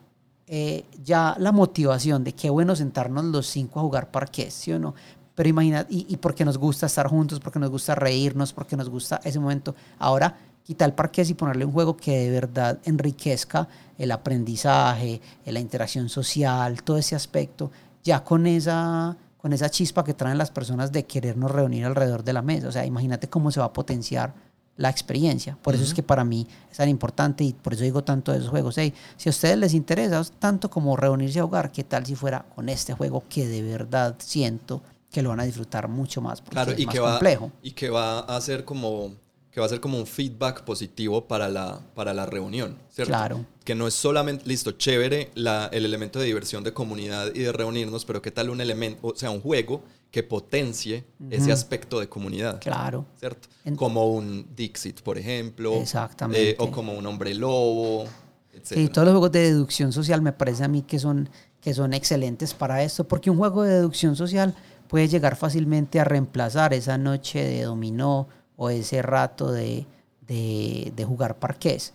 eh, ya la motivación de qué bueno sentarnos los cinco a jugar parqués, ¿sí o no? Pero imagínate, y, y porque nos gusta estar juntos, porque nos gusta reírnos, porque nos gusta ese momento. Ahora, quitar el parqués y ponerle un juego que de verdad enriquezca el aprendizaje, eh, la interacción social, todo ese aspecto, ya con esa, con esa chispa que traen las personas de querernos reunir alrededor de la mesa. O sea, imagínate cómo se va a potenciar la experiencia. Por eso es que para mí es tan importante y por eso digo tanto de esos juegos. Hey, si a ustedes les interesa tanto como reunirse a jugar, ¿qué tal si fuera con este juego que de verdad siento que lo van a disfrutar mucho más porque Claro, es y más que, va, complejo? y que va a ser como que va a ser como un feedback positivo para la, para la reunión, ¿cierto? Claro. Que no es solamente, listo, chévere la, el elemento de diversión, de comunidad y de reunirnos, pero qué tal un elemento, o sea, un juego que potencie ese aspecto de comunidad, Claro. ¿cierto? Como un Dixit, por ejemplo. Exactamente. eh, o como un hombre lobo, etc. Sí, todos los juegos de deducción social me parece a mí que son, que son excelentes para esto, porque un juego de deducción social puede llegar fácilmente a reemplazar esa noche de dominó o ese rato de, de, jugar parqués.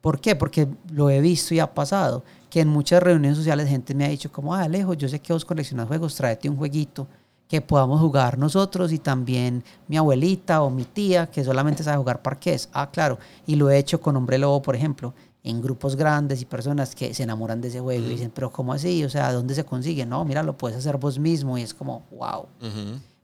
¿Por qué? Porque lo he visto y ha pasado, que en muchas reuniones sociales gente me ha dicho como, ah, Alejo, yo sé que vos coleccionas juegos, tráete un jueguito que podamos jugar nosotros y también mi abuelita o mi tía que solamente sabe jugar parqués. Ah, claro. Y lo he hecho con Hombre Lobo, por ejemplo, en grupos grandes y personas que se enamoran de ese juego y dicen, pero ¿cómo así? O sea, ¿dónde se consigue? No, mira, lo puedes hacer vos mismo y es como, wow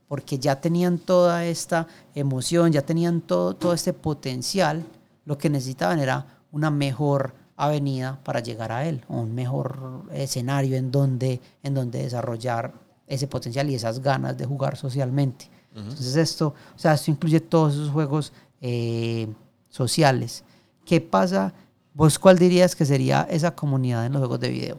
porque ya tenían toda esta emoción, ya tenían todo, todo este potencial, lo que necesitaban era una mejor avenida para llegar a él, un mejor escenario en donde, en donde desarrollar ese potencial y esas ganas de jugar socialmente. Entonces esto, o sea, esto incluye todos esos juegos eh, sociales. ¿Qué pasa? ¿Vos cuál dirías que sería esa comunidad en los juegos de video?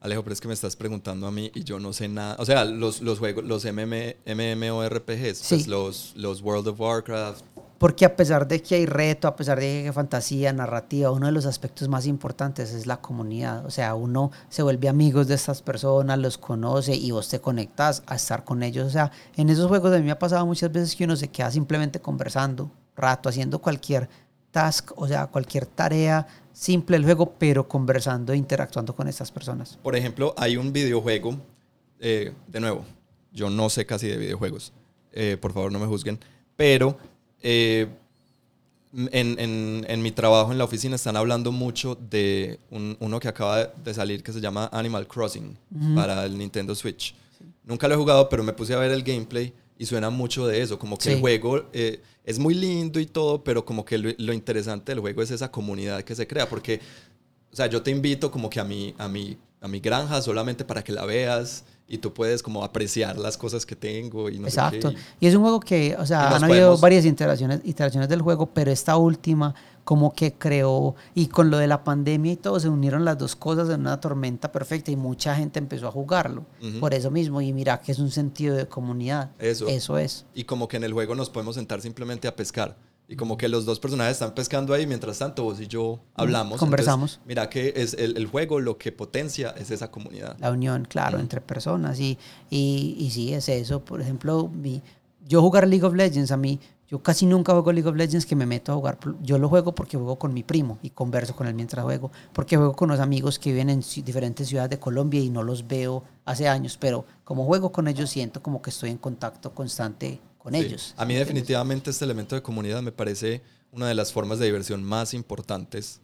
Alejo, pero es que me estás preguntando a mí y yo no sé nada. O sea, los, los juegos, los MM, MMORPGs, Sí. pues los, los World of Warcraft, Porque a pesar de que hay reto, a pesar de que hay fantasía, narrativa, uno de los aspectos más importantes es la comunidad. O sea, uno se vuelve amigos de estas personas, los conoce y vos te conectas a estar con ellos. O sea, en esos juegos a mí me ha pasado muchas veces que uno se queda simplemente conversando, rato, haciendo cualquier task, o sea, cualquier tarea simple del juego, pero conversando e interactuando con estas personas. Por ejemplo, hay un videojuego, eh, de nuevo, yo no sé casi de videojuegos, eh, por favor no me juzguen, pero eh, en, en- en mi trabajo en la oficina están hablando mucho de un- uno que acaba de salir que se llama Animal Crossing para el Nintendo Switch. Nunca lo he jugado, pero me puse a ver el gameplay y suena mucho de eso, como que Sí. el juego eh, es muy lindo y todo, pero como que lo, lo interesante del juego es esa comunidad que se crea, porque o sea, yo te invito como que a mi, a mi, a mi granja solamente para que la veas y tú puedes como apreciar las cosas que tengo y no Exacto. sé qué. Y es un juego que, o sea, han habido podemos- varias iteraciones, iteraciones del juego, pero esta última como que creó, y con lo de la pandemia y todo, se unieron las dos cosas en una tormenta perfecta y mucha gente empezó a jugarlo. Ujú. Por eso mismo, y mira que es un sentido de comunidad. Eso. Eso es. Y como que en el juego nos podemos sentar simplemente a pescar. Y como que los dos personajes están pescando ahí, mientras tanto vos y yo hablamos. Conversamos. Entonces, mira que es el, el juego lo que potencia es esa comunidad. La unión, claro, Ujú. entre personas. Y, y, y sí, es eso. Por ejemplo, mi, yo jugar League of Legends, a mí, yo casi nunca juego League of Legends que me meto a jugar. Yo lo juego porque juego con mi primo y converso con él mientras juego. Porque juego con los amigos que viven en diferentes ciudades de Colombia y no los veo hace años. Pero como juego con ellos, siento como que estoy en contacto constante con Sí. ellos. A mí definitivamente este elemento de comunidad me parece una de las formas de diversión más importantes.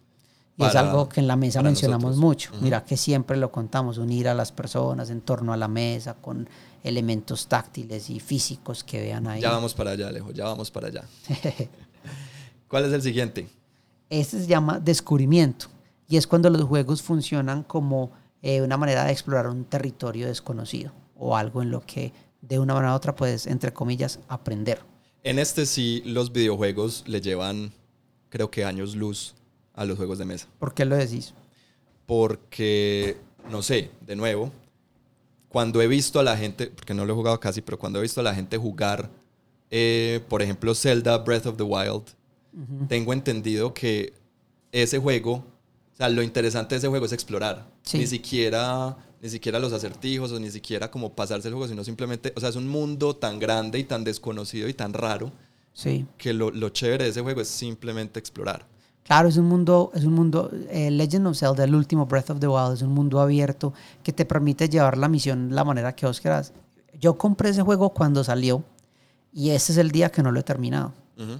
Y es algo que en la mesa mencionamos nosotros. mucho. Mira que siempre lo contamos, unir a las personas en torno a la mesa con elementos táctiles y físicos que vean ahí. Ya vamos para allá, Alejo, ya vamos para allá. ¿Cuál es el siguiente? Este se llama descubrimiento y es cuando los juegos funcionan como eh, una manera de explorar un territorio desconocido o algo en lo que de una manera u otra puedes, entre comillas, aprender. En este sí, los videojuegos le llevan, creo que años luz a los juegos de mesa. ¿Por qué lo decís? Porque, no sé, de nuevo, cuando he visto a la gente, porque no lo he jugado casi, pero cuando he visto a la gente jugar, eh, por ejemplo, Zelda Breath of the Wild, tengo entendido que ese juego, o sea, lo interesante de ese juego es explorar. Sí. Ni siquiera ni siquiera los acertijos o ni siquiera como pasarse el juego, sino simplemente, o sea, es un mundo tan grande y tan desconocido y tan raro Sí. que lo, lo chévere de ese juego es simplemente explorar. Claro, es un mundo, es un mundo, eh, Legend of Zelda, el último Breath of the Wild, es un mundo abierto que te permite llevar la misión la manera que vos quieras. Yo compré ese juego cuando salió y este es el día que no lo he terminado.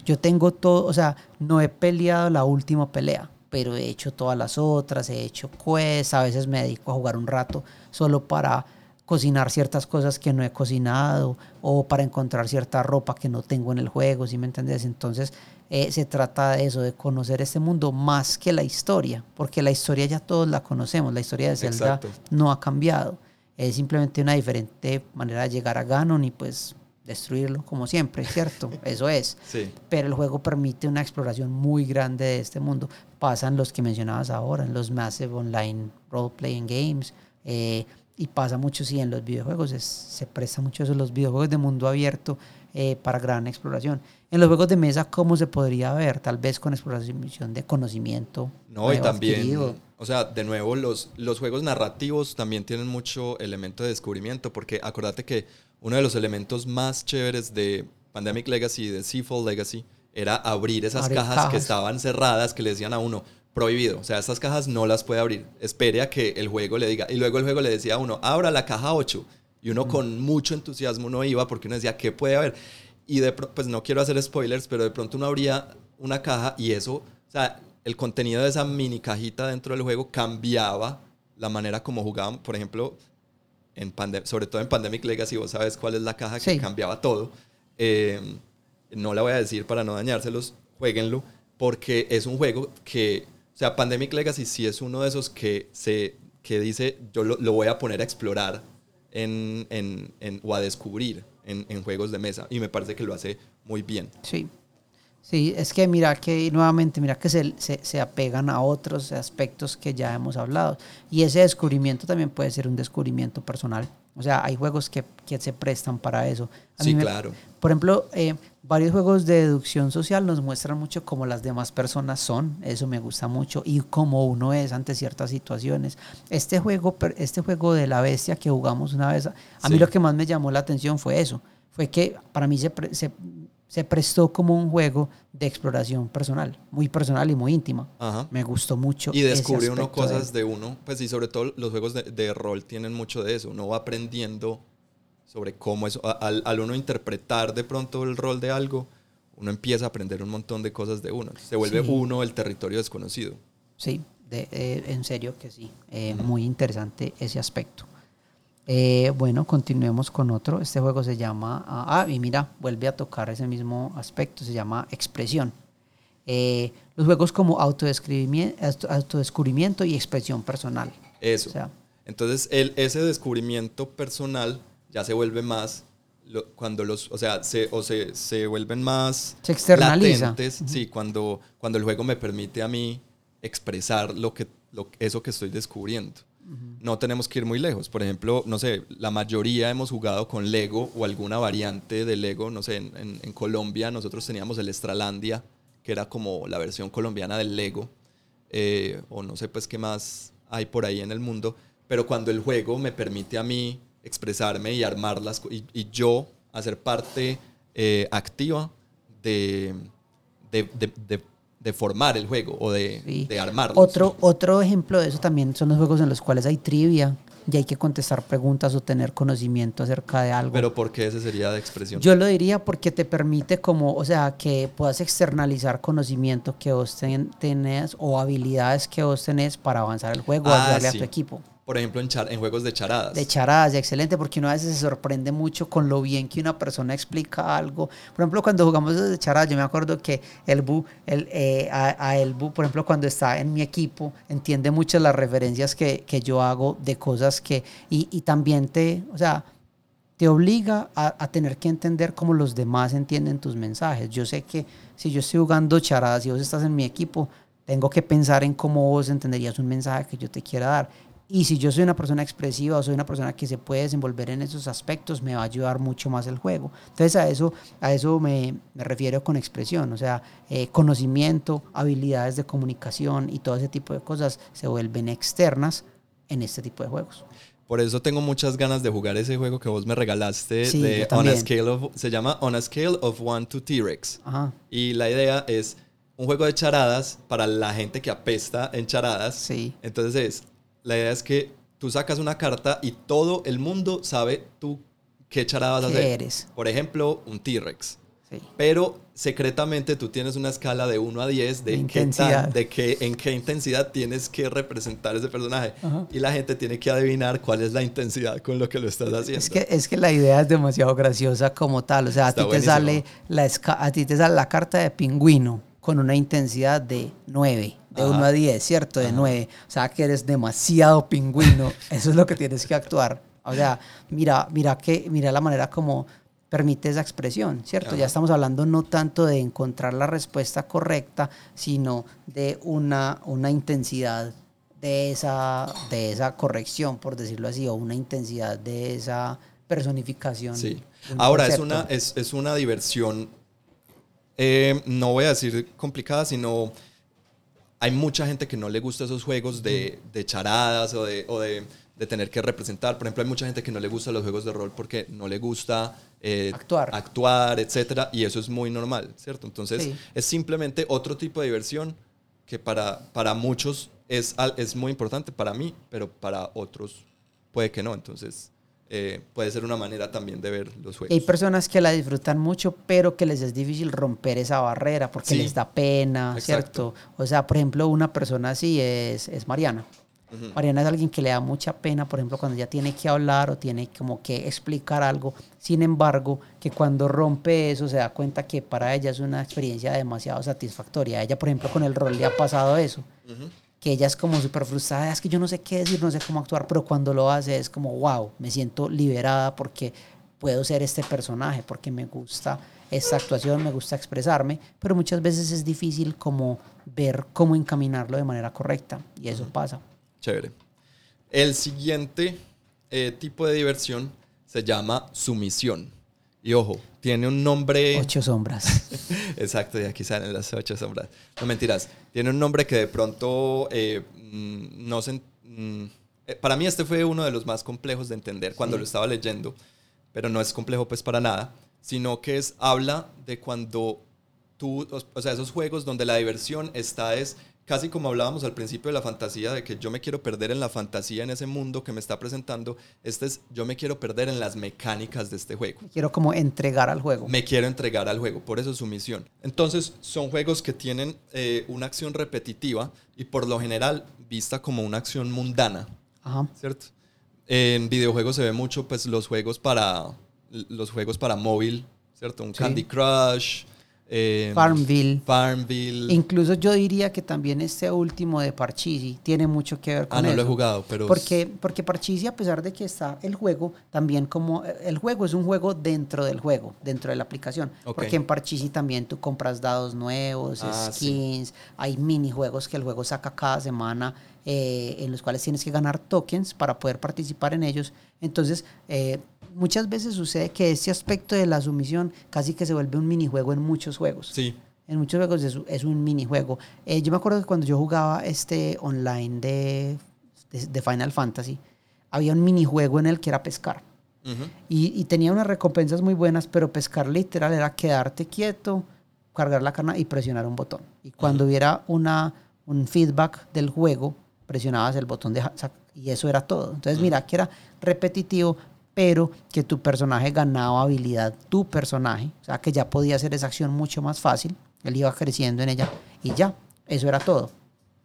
Yo tengo todo, o sea, no he peleado la última pelea, pero he hecho todas las otras, he hecho quests, a veces me dedico a jugar un rato solo para cocinar ciertas cosas que no he cocinado o para encontrar cierta ropa que no tengo en el juego, ¿sí me entendés? Entonces eh, se trata de eso, de conocer este mundo más que la historia, porque la historia ya todos la conocemos, la historia de Zelda Exacto. no ha cambiado, es simplemente una diferente manera de llegar a Ganon y pues destruirlo como siempre, ¿cierto? Eso es Sí. pero el juego permite una exploración muy grande de este mundo. Pasan los que mencionabas ahora, en los Massive Online Role Playing Games, eh, y pasa mucho, sí, en los videojuegos, es- se presta mucho eso, los videojuegos de mundo abierto eh, para gran exploración. En los juegos de mesa, ¿cómo se podría ver? Tal vez con exploración de conocimiento. No, y nuevo también, adquirido. o sea, de nuevo, los, los juegos narrativos también tienen mucho elemento de descubrimiento, porque acordate que uno de los elementos más chéveres de Pandemic Legacy y de Seafall Legacy era abrir esas Abrir cajas, que estaban cerradas, que le decían a uno, prohibido, o sea, estas cajas no las puede abrir, espere a que el juego le diga, y luego el juego le decía a uno, abra la caja 8, y uno con mucho entusiasmo no iba, porque uno decía, ¿qué puede haber? Y de pues no quiero hacer spoilers, pero de pronto uno abría una caja y eso, o sea, el contenido de esa mini cajita dentro del juego cambiaba la manera como jugaban, por ejemplo, en sobre todo en Pandemic Legacy, vos sabes cuál es la caja que cambiaba todo. Eh, no la voy a decir para no dañárselos, jueguenlo, porque es un juego que, o sea, Pandemic Legacy sí es uno de esos que, se, que dice, yo lo, lo voy a poner a explorar en, en- en- o a descubrir en, en juegos de mesa, y me parece que lo hace muy bien. Sí. Sí, es que mira que nuevamente, mira que se, se, se apegan a otros aspectos que ya hemos hablado. Y ese descubrimiento también puede ser un descubrimiento personal. O sea, hay juegos que, que se prestan para eso. A Sí, mí me- claro. Por ejemplo, eh, varios juegos de deducción social nos muestran mucho cómo las demás personas son. Eso me gusta mucho. Y cómo uno es ante ciertas situaciones. Este juego, este juego de la bestia que jugamos una vez, a mí Sí. lo que más me llamó la atención fue eso. Fue que para mí se, pre- se, se prestó como un juego de exploración personal. Muy personal y muy íntima. Ajá. Me gustó mucho. Y descubre uno de cosas él. de uno, pues y sobre todo los juegos de, de rol tienen mucho de eso. Uno va aprendiendo sobre cómo eso, a- al, al uno interpretar de pronto el rol de algo, uno empieza a aprender un montón de cosas de uno. Se vuelve Sí. uno el territorio desconocido. Sí, de- eh, en serio que sí. Eh, Muy interesante ese aspecto. Eh, bueno, continuemos con otro. Este juego se llama. Ah, ah, y mira, vuelve a tocar ese mismo aspecto. Se llama Expresión. los juegos como autodescubrimiento, autodescubrimiento y expresión personal. Eso. Entonces, el, ese descubrimiento personal ya se vuelve más cuando los, o sea, se, o se, se vuelven más se externaliza. latentes, sí, cuando, cuando el juego me permite a mí expresar lo que, lo, eso que estoy descubriendo. No tenemos que ir muy lejos. Por ejemplo, no sé, la mayoría hemos jugado con Lego o alguna variante de Lego. No sé, en, en, Colombia nosotros teníamos el Estralandia, que era como la versión colombiana del Lego. Eh, o no sé pues qué más hay por ahí en el mundo. Pero cuando el juego me permite a mí expresarme y armarlas y, y yo hacer parte eh, activa de, de, de, de, formar el juego o de, de armarlo. Otro, otro ejemplo de eso también son los juegos en los cuales hay trivia y hay que contestar preguntas o tener conocimiento acerca de algo. Pero ¿por qué ese sería de expresión? Yo lo diría porque te permite como, o sea, que puedas externalizar conocimiento que vos tenés o habilidades que vos tenés para avanzar el juego o ah, ayudarle a tu equipo por ejemplo, en, en juegos de charadas. De charadas, excelente, porque uno a veces se sorprende mucho con lo bien que una persona explica algo. Por ejemplo, cuando jugamos de charadas, yo me acuerdo que el Bu, el, eh, a, el Bu, por ejemplo, cuando está en mi equipo, entiende mucho las referencias que, que yo hago de cosas que, y, y también te, o sea, te obliga a, a, tener que entender cómo los demás entienden tus mensajes. Yo sé que si yo estoy jugando charadas y vos estás en mi equipo, tengo que pensar en cómo vos entenderías un mensaje que yo te quiera dar. Y si yo soy una persona expresiva o soy una persona que se puede desenvolver en esos aspectos, me va a ayudar mucho más el juego. Entonces a eso, a eso me, me refiero con expresión, o sea, eh, conocimiento, habilidades de comunicación y todo ese tipo de cosas se vuelven externas en este tipo de juegos. Por eso tengo muchas ganas de jugar ese juego que vos me regalaste de On a Scale of, se llama On a Scale of One to T-Rex. Y la idea es un juego de charadas para la gente que apesta en charadas. Sí. Entonces es la idea es que tú sacas una carta y todo el mundo sabe tú qué charada vas a hacer. eres? Por ejemplo, un T-Rex. Sí. Pero secretamente tú tienes una escala de 1 a 10 de, qué de qué, en qué intensidad tienes que representar ese personaje. Y la gente tiene que adivinar cuál es la intensidad con lo que lo estás haciendo. Es que, es que la idea es demasiado graciosa como tal. O sea, a ti, te sale la a ti te sale la carta de pingüino con una intensidad de 9 de 1 a 10, ¿cierto? De 9. O sea, que eres demasiado pingüino. Eso es lo que tienes que actuar. O sea, mira, mira, que, mira la manera como permite esa expresión, ¿cierto? Ya estamos hablando no tanto de encontrar la respuesta correcta, sino de una, una intensidad de esa, de esa corrección, por decirlo así, o una intensidad de esa personificación. Sí. Ahora, es una, es, es una diversión, eh, no voy a decir complicada, sino hay mucha gente que no le gusta esos juegos de, de charadas o, de, o de, de, tener que representar. Por ejemplo, hay mucha gente que no le gusta los juegos de rol porque no le gusta eh, actuar. actuar, etcétera, y eso es muy normal, ¿cierto? Entonces, es simplemente otro tipo de diversión que para, para muchos es, es muy importante, para mí, pero para otros puede que no. Entonces, eh, puede ser una manera también de ver los juegos. Hay personas que la disfrutan mucho, pero que les es difícil romper esa barrera porque les da pena, ¿cierto? O sea, por ejemplo, una persona así es, es Mariana. Mariana es alguien que le da mucha pena, por ejemplo, cuando ya tiene que hablar o tiene como que explicar algo. Sin embargo, que cuando rompe eso se da cuenta que para ella es una experiencia demasiado satisfactoria. A ella, por ejemplo, con el rol le ha pasado eso que ella es como súper frustrada, es que yo no sé qué decir, no sé cómo actuar, pero cuando lo hace es como, wow, me siento liberada porque puedo ser este personaje, porque me gusta esta actuación, me gusta expresarme, pero muchas veces es difícil como ver cómo encaminarlo de manera correcta y eso pasa. Chévere. El siguiente eh, tipo de diversión se llama sumisión. Y ojo, tiene un nombre... Ocho sombras. Exacto, y aquí salen las ocho sombras. No mentiras. Tiene un nombre que de pronto eh, mm, no se... Mm, eh, para mí este fue uno de los más complejos de entender cuando lo estaba leyendo, pero no es complejo pues para nada, sino que es, habla de cuando tú, o sea, esos juegos donde la diversión está es casi como hablábamos al principio de la fantasía, de que yo me quiero perder en la fantasía, en ese mundo que me está presentando, este es, yo me quiero perder en las mecánicas de este juego. Quiero como entregar al juego. Me quiero entregar al juego, por eso es su misión. Entonces, son juegos que tienen eh, una acción repetitiva y por lo general vista como una acción mundana, Ajá. ¿cierto? En videojuegos se ve mucho, pues, los juegos para, los juegos para móvil, ¿cierto? Un Candy Crush, eh, Farmville. Farmville. Incluso yo diría que también este último de Parchisi tiene mucho que ver con ah, no eso. lo he jugado, pero... Porque, porque Parchisi, a pesar de que está el juego, también como... El juego es un juego dentro del juego, dentro de la aplicación. Ok. Porque en Parchisi también tú compras dados nuevos, Ah, sí. skins, hay minijuegos que el juego saca cada semana eh, en los cuales tienes que ganar tokens para poder participar en ellos. Entonces, eh, muchas veces sucede que este aspecto de la sumisión casi que se vuelve un minijuego en muchos juegos. Sí, En muchos juegos es, es un minijuego. Eh, yo me acuerdo que cuando yo jugaba este online de, de, de Final Fantasy, había un minijuego en el que era pescar. Y, y tenía unas recompensas muy buenas, pero pescar literal era quedarte quieto, cargar la carna y presionar un botón. Y cuando hubiera una, un feedback del juego, presionabas el botón de y eso era todo. Entonces, mira que era repetitivo, pero que tu personaje ganaba habilidad, tu personaje, o sea, que ya podía hacer esa acción mucho más fácil, él iba creciendo en ella y ya, eso era todo.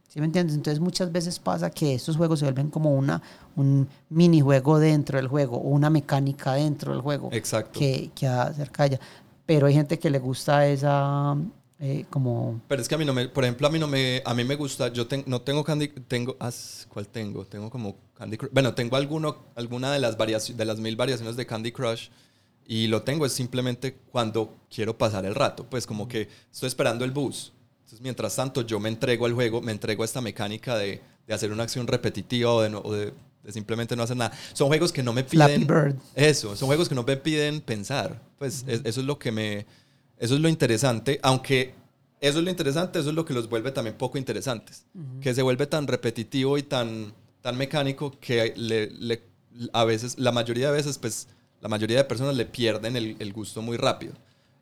¿Sí me entiendes? Entonces muchas veces pasa que estos juegos se vuelven como una, un minijuego dentro del juego o una mecánica dentro del juego exacto. que, que acerca a ella. Pero hay gente que le gusta esa eh, como... Pero es que a mí no me, por ejemplo, a mí no me, a mí me gusta, yo ten- no tengo Candy, tengo, ah, ¿cuál tengo? Tengo como Candy Crush, bueno, tengo alguno, alguna de las variaciones, de las mil variaciones de Candy Crush y lo tengo es simplemente cuando quiero pasar el rato, pues como que estoy esperando el bus. Entonces, mientras tanto, yo me entrego al juego, me entrego a esta mecánica de, de hacer una acción repetitiva o de, no- o de- de simplemente no hacer nada. Son juegos que no me Flappy piden... Bird. Eso, son juegos que no me piden pensar. Pues es- eso es lo que me. Eso es lo interesante, aunque eso es lo interesante, eso es lo que los vuelve también poco interesantes. Que se vuelve tan repetitivo y tan, tan mecánico que le, le- a veces, la mayoría de veces, pues la mayoría de personas le pierden el, el gusto muy rápido.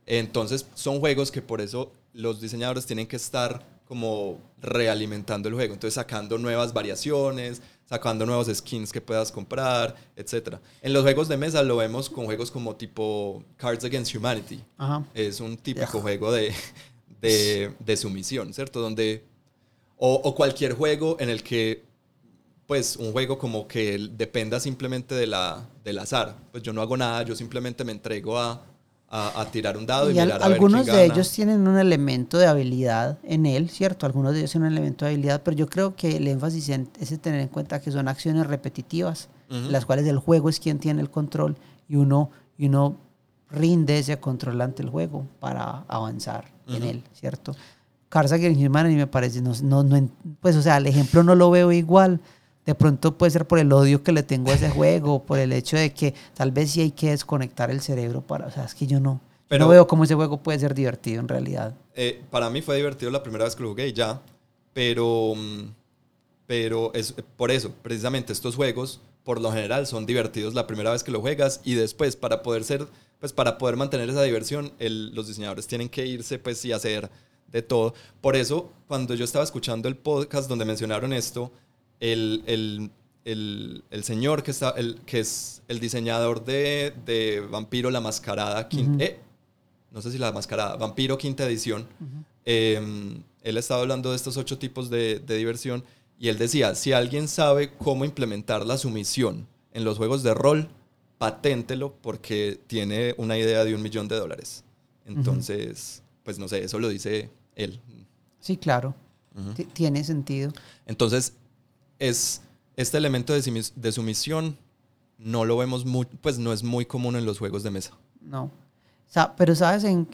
Entonces son juegos que por eso los diseñadores tienen que estar como realimentando el juego, entonces sacando nuevas variaciones, sacando nuevos skins que puedas comprar, etc. En los juegos de mesa lo vemos con juegos como tipo Cards Against Humanity. Ajá. Es un típico juego de, de, de sumisión, ¿cierto? Donde, o, o cualquier juego en el que, pues, un juego como que dependa simplemente de la, del azar. Pues yo no hago nada, yo simplemente me entrego a, a, a tirar un dado y, Y al- mirar a ver algunos quién de ellos tienen un elemento de habilidad en él, ¿cierto? Algunos de ellos tienen un elemento de habilidad, pero yo creo que el énfasis en- es en tener en cuenta que son acciones repetitivas, Ujú. las cuales el juego es quien tiene el control y uno, y uno rinde ese control ante el juego para avanzar en él, ¿cierto? Against Humanity me parece, no, no, pues o sea, el ejemplo no lo veo igual. De pronto puede ser por el odio que le tengo a ese juego, por el hecho de que tal vez sí hay que desconectar el cerebro para, o sea, es que yo no, Pero- no veo cómo ese juego puede ser divertido en realidad. Eh, para mí fue divertido la primera vez que lo jugué y ya, pero, mm, pero es por eso, precisamente estos juegos, por lo general, son divertidos la primera vez que lo juegas y después para poder ser, pues para poder mantener esa diversión, el- los diseñadores tienen que irse pues y hacer de todo. Por eso, cuando yo estaba escuchando el podcast donde mencionaron esto, el, el, el, el señor que, está, el, que es el diseñador de, de Vampiro la Mascarada, quin- Ujú. eh, no sé si la Mascarada, Vampiro quinta edición, eh, él estaba hablando de estos ocho tipos de, de diversión y él decía, si alguien sabe cómo implementar la sumisión en los juegos de rol, paténtelo porque tiene una idea de un millón de dólares. Entonces, pues no sé, eso lo dice él. Sí, claro, tiene sentido. Entonces, es este elemento de, sumisión no lo vemos muy, pues no es muy común en los juegos de mesa. No. O sea, pero sabes, en,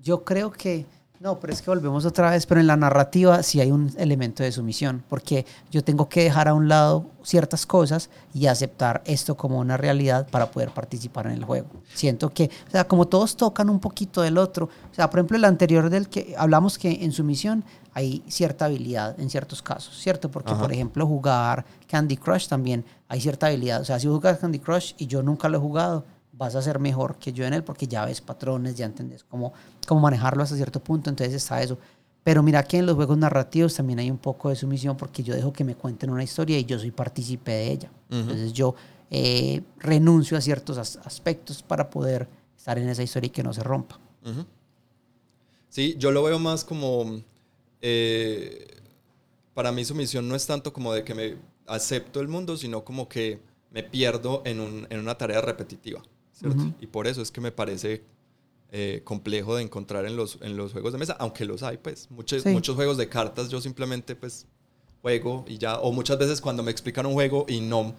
yo creo que, no, pero es que volvemos otra vez, pero en la narrativa sí hay un elemento de sumisión, porque yo tengo que dejar a un lado ciertas cosas y aceptar esto como una realidad para poder participar en el juego. Siento que, o sea, como todos tocan un poquito del otro, o sea, por ejemplo, el anterior del que hablamos que en sumisión hay cierta habilidad en ciertos casos, ¿cierto? Porque, Ajá. por ejemplo, jugar Candy Crush también hay cierta habilidad. O sea, si jugas Candy Crush y yo nunca lo he jugado, vas a ser mejor que yo en él porque ya ves patrones, ya entendés cómo, cómo manejarlo hasta cierto punto, entonces está eso. Pero mira que en los juegos narrativos también hay un poco de sumisión porque yo dejo que me cuenten una historia y yo soy partícipe de ella. Entonces yo eh, renuncio a ciertos as- aspectos para poder estar en esa historia y que no se rompa. Sí, yo lo veo más como... eh, para mí su misión no es tanto como de que me acepto el mundo, sino como que me pierdo en, un- en una tarea repetitiva. ¿Cierto? Ujú. Y por eso es que me parece eh, complejo de encontrar en los, en los juegos de mesa, aunque los hay, pues. Muchos, Sí. muchos juegos de cartas yo simplemente, pues, juego y ya. O muchas veces cuando me explican un juego y no,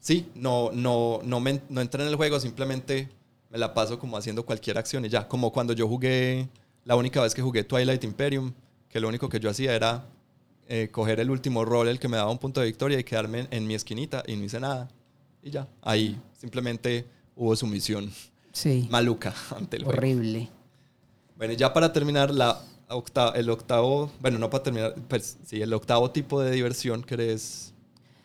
sí, no, no, no, me, no entré en el juego, simplemente me la paso como haciendo cualquier acción y ya. Como cuando yo jugué, la única vez que jugué Twilight Imperium, que lo único que yo hacía era eh, coger el último rol, el que me daba un punto de victoria y quedarme en, en mi esquinita y no hice nada. Y ya, ahí simplemente hubo sumisión Sí, maluca ante el juego. horrible. Bueno, ya para terminar, la octa- el octavo, bueno, no para terminar, pues sí, el octavo tipo de diversión querés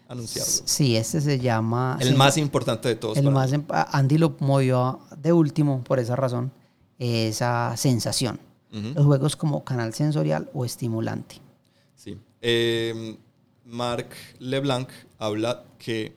anunciarlo. Sí, este se llama... El sí, más importante de todos. El más... mí. em- Andy lo movió de último por esa razón. Esa sensación. Ujú. Los juegos como canal sensorial o estimulante. Sí. Eh, Marc Leblanc habla que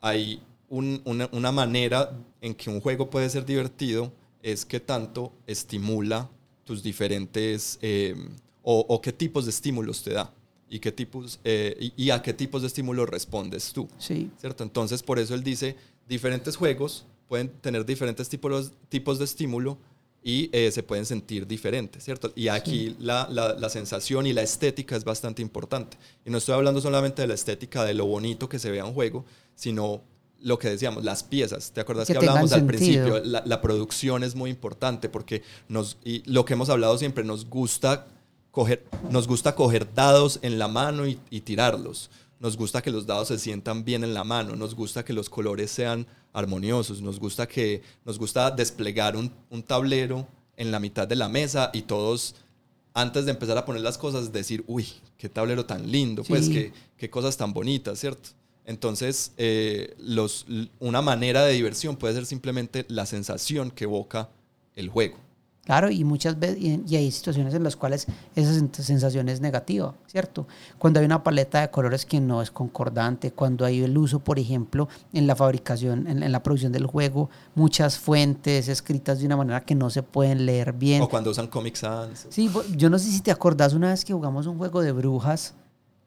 hay un- una, una manera en que un juego puede ser divertido es que tanto estimula tus diferentes eh, o, o qué tipos de estímulos te da y qué tipos eh, y, y a qué tipos de estímulos respondes tú. Sí. ¿cierto? Entonces, por eso él dice, diferentes juegos pueden tener diferentes tipos, tipos de estímulo y eh, se pueden sentir diferentes, ¿cierto? Y aquí la, la- la sensación y la estética es bastante importante. Y no estoy hablando solamente de la estética, de lo bonito que se vea un juego, sino lo que decíamos, las piezas. ¿Te acuerdas Que que, hablábamos al sentido. principio? La, la producción es muy importante porque nos, y lo que hemos hablado siempre, nos gusta coger, nos gusta coger dados en la mano y, y tirarlos. Nos gusta que los dados se sientan bien en la mano, nos gusta que los colores sean armoniosos, nos gusta que nos gusta desplegar un, un tablero en la mitad de la mesa y todos antes de empezar a poner las cosas decir, uy, qué tablero tan lindo, pues qué, qué cosas tan bonitas, ¿cierto? Entonces, eh, los, una manera de diversión puede ser simplemente la sensación que evoca el juego. Claro, y muchas veces, y, y hay situaciones en las cuales esa sen- sensación es negativa, ¿cierto? Cuando hay una paleta de colores que no es concordante, cuando hay el uso, por ejemplo, en la fabricación, en, en la producción del juego, muchas fuentes escritas de una manera que no se pueden leer bien. O cuando usan Comic Sans. Sí, yo no sé si te acordás una vez que jugamos un juego de brujas,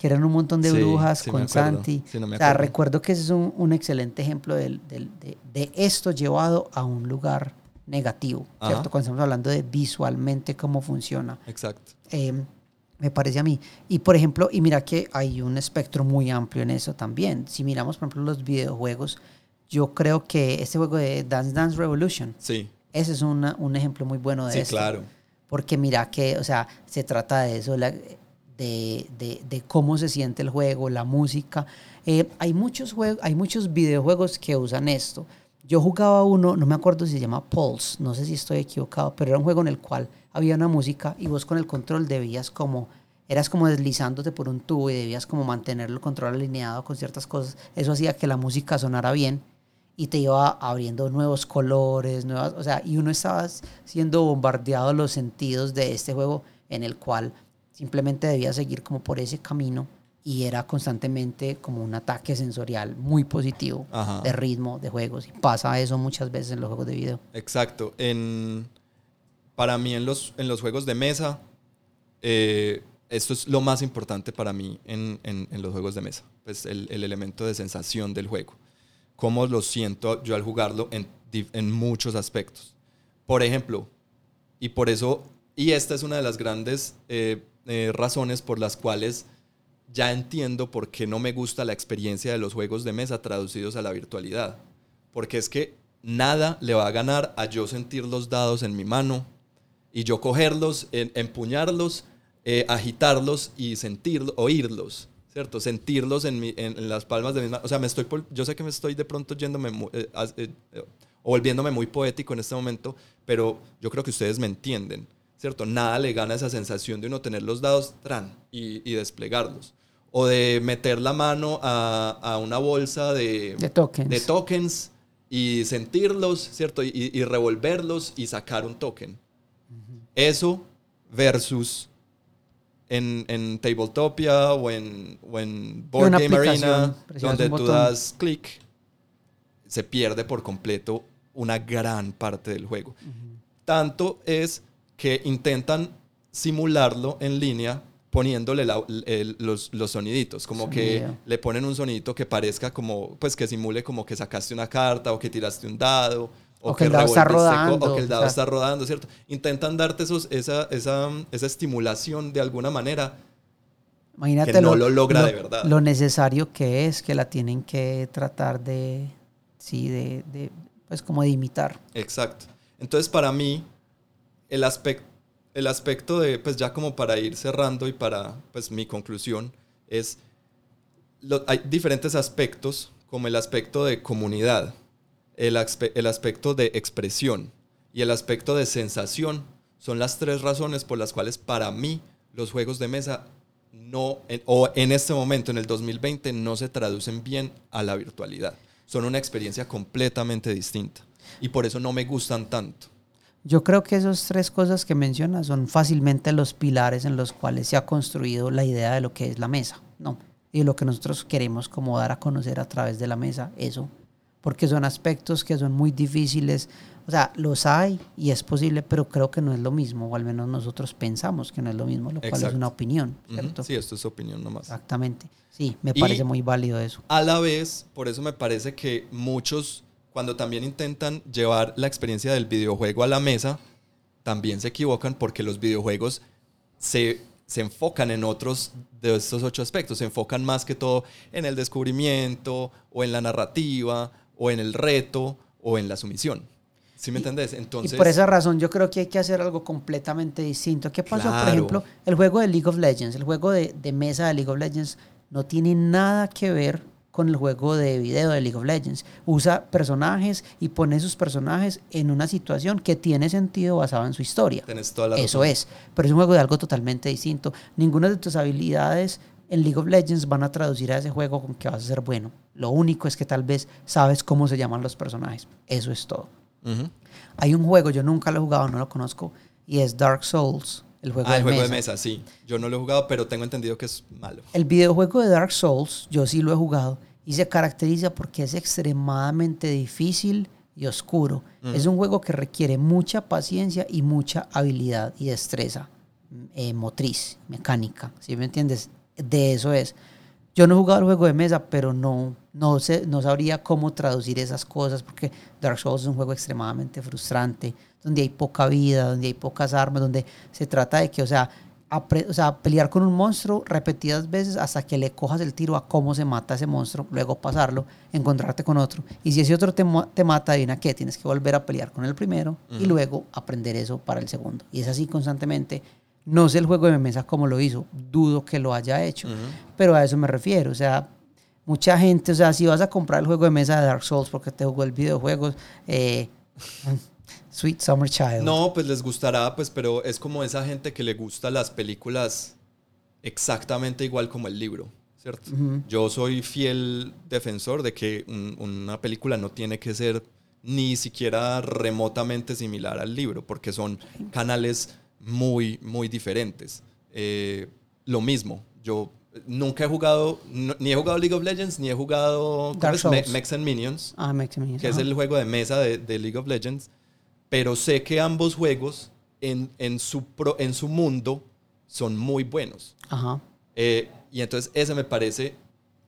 que eran un montón de Sí, brujas sí me con. Santi. Sí, no me o sea, recuerdo que ese es un, un excelente ejemplo del- de, de esto llevado a un lugar negativo, Ajá. ¿cierto? Cuando estamos hablando de visualmente cómo funciona. Exacto. Eh, me parece a mí. Y por ejemplo, y mira que hay un espectro muy amplio en eso también. Si miramos, por ejemplo, los videojuegos, yo creo que este juego de Dance Dance Revolution, Sí, ese es una- un ejemplo muy bueno de sí, esto. claro. Porque mira que, o sea, se trata de eso, la- de, de- de cómo se siente el juego, la música. Eh, hay, muchos juegos, hay muchos videojuegos que usan esto. Yo jugaba uno, no me acuerdo si se llama Pulse, no sé si estoy equivocado, pero era un juego en el cual había una música y vos con el control debías como, eras como deslizándote por un tubo y debías como mantener el control alineado con ciertas cosas. Eso hacía que la música sonara bien y te iba abriendo nuevos colores, nuevas, o sea, y uno estaba siendo bombardeado los sentidos de este juego en el cual simplemente debía seguir como por ese camino y era constantemente como un ataque sensorial muy positivo Ajá. de ritmo, de juegos. Y pasa eso muchas veces en los juegos de video. Exacto. En, para mí en los, en los juegos de mesa, eh, esto es lo más importante para mí en, en- en los juegos de mesa. Pues el, el elemento de sensación del juego. Cómo lo siento yo al jugarlo en, en muchos aspectos. Por ejemplo, y por eso, y esta es una de las grandes eh, eh, razones por las cuales ya entiendo por qué no me gusta la experiencia de los juegos de mesa traducidos a la virtualidad. Porque es que nada le va a ganar a yo sentir los dados en mi mano y yo cogerlos, empuñarlos, eh, agitarlos y sentirlos, oírlos, ¿cierto? Sentirlos en, mi- en- las palmas de mis manos. O sea, me estoy, yo sé que me estoy de pronto yéndome mu- eh, volviéndome muy poético en este momento, pero yo creo que ustedes me entienden, ¿cierto? Nada le gana esa sensación de uno tener los dados tran y, y desplegarlos. O de meter la mano a, a una bolsa de, De tokens. de tokens y sentirlos, ¿cierto? Y, y revolverlos y sacar un token. Eso versus en, en Tabletopia o en, o en Board una Game Arena, donde tú das clic, se pierde por completo una gran parte del juego. Tanto es que intentan simularlo en línea poniéndole la- el- los, los soniditos, como que le ponen un sonidito que parezca como, pues que simule como que sacaste una carta o que tiraste un dado O que el dado está rodando, O que el dado o sea. está rodando, ¿cierto? Intentan darte esos, esa, esa, esa estimulación de alguna manera. Imagínate que no lo logra de verdad. Lo necesario que es que la tienen que tratar de, sí, de, de, pues como de imitar. Exacto. Entonces, para mí, el aspecto, el aspecto de, pues ya como para ir cerrando y para, pues mi conclusión es, lo- hay diferentes aspectos, como el aspecto de comunidad, el, aspe- el aspecto de expresión y el aspecto de sensación. Son las tres razones por las cuales para mí los juegos de mesa no, en- o en este momento, en el 2020, no se traducen bien a la virtualidad. Son una experiencia completamente distinta. Y por eso no me gustan tanto. Yo creo que esas tres cosas que mencionas son fácilmente los pilares en los cuales se ha construido la idea de lo que es la mesa, ¿no? Y lo que nosotros queremos como dar a conocer a través de la mesa, eso. Porque son aspectos que son muy difíciles, o sea, los hay y es posible, pero creo que no es lo mismo, o al menos nosotros pensamos que no es lo mismo, lo cual es una opinión. ¿cierto? Sí, esto es opinión nomás. Exactamente. Sí, me Y- parece muy válido eso. A la vez, por eso me parece que muchos, cuando también intentan llevar la experiencia del videojuego a la mesa, también se equivocan porque los videojuegos se, se enfocan en otros de estos ocho aspectos. Se enfocan más que todo en el descubrimiento, o en la narrativa, o en el reto, o en la sumisión. ¿Sí me entendés? Entonces, y por esa razón yo creo que hay que hacer algo completamente distinto. ¿Qué pasó? Por Claro. ejemplo, el juego de League of Legends, el juego de, de mesa de League of Legends no tiene nada que ver con el juego de video de League of Legends. Usa personajes y pone sus personajes en una situación que tiene sentido basado en su historia. toda la Eso razón. es, pero es un juego de algo totalmente distinto. Ninguna de tus habilidades en League of Legends van a traducir a ese juego con que vas a ser bueno. Lo único es que tal vez sabes cómo se llaman los personajes. Eso es todo. Hay un juego, yo nunca lo he jugado, no lo conozco, y es Dark Souls, el juego, Ah, de, el juego mesa. de mesa, sí. Yo no lo he jugado, pero tengo entendido que es malo. El videojuego de Dark Souls, yo sí lo he jugado, y se caracteriza porque es extremadamente difícil y oscuro. Es un juego que requiere mucha paciencia y mucha habilidad y destreza eh, motriz, mecánica, ¿sí me entiendes? De eso es. Yo no he jugado el juego de mesa, pero no, no, sé, no sabría cómo traducir esas cosas porque Dark Souls es un juego extremadamente frustrante, donde hay poca vida, donde hay pocas armas, donde se trata de que, o sea, o sea, pelear con un monstruo repetidas veces hasta que le cojas el tiro a cómo se mata ese monstruo, luego pasarlo, encontrarte con otro. Y si ese otro te, te mata, adivina qué, tienes que volver a pelear con el primero y luego aprender eso para el segundo. Y es así constantemente. No sé el juego de mesa cómo lo hizo, dudo que lo haya hecho, pero a eso me refiero. O sea, mucha gente, o sea, si vas a comprar el juego de mesa de Dark Souls porque te jugó el videojuego, eh, Sweet Summer Child. No, pues les gustará, pues, pero es como esa gente que le gusta las películas exactamente igual como el libro, ¿cierto? Yo soy fiel defensor de que un- una película no tiene que ser ni siquiera remotamente similar al libro, porque son canales muy, muy diferentes. Eh, lo mismo, yo nunca he jugado, no- ni he jugado League of Legends, ni he jugado ¿cómo Dark es? Me- Souls. Mechs and Minions Ah, me me- que es ajá. el juego de mesa de, de League of Legends, pero sé que ambos juegos en, en su, pro- en su mundo son muy buenos. Ajá. Eh, y entonces ese me parece,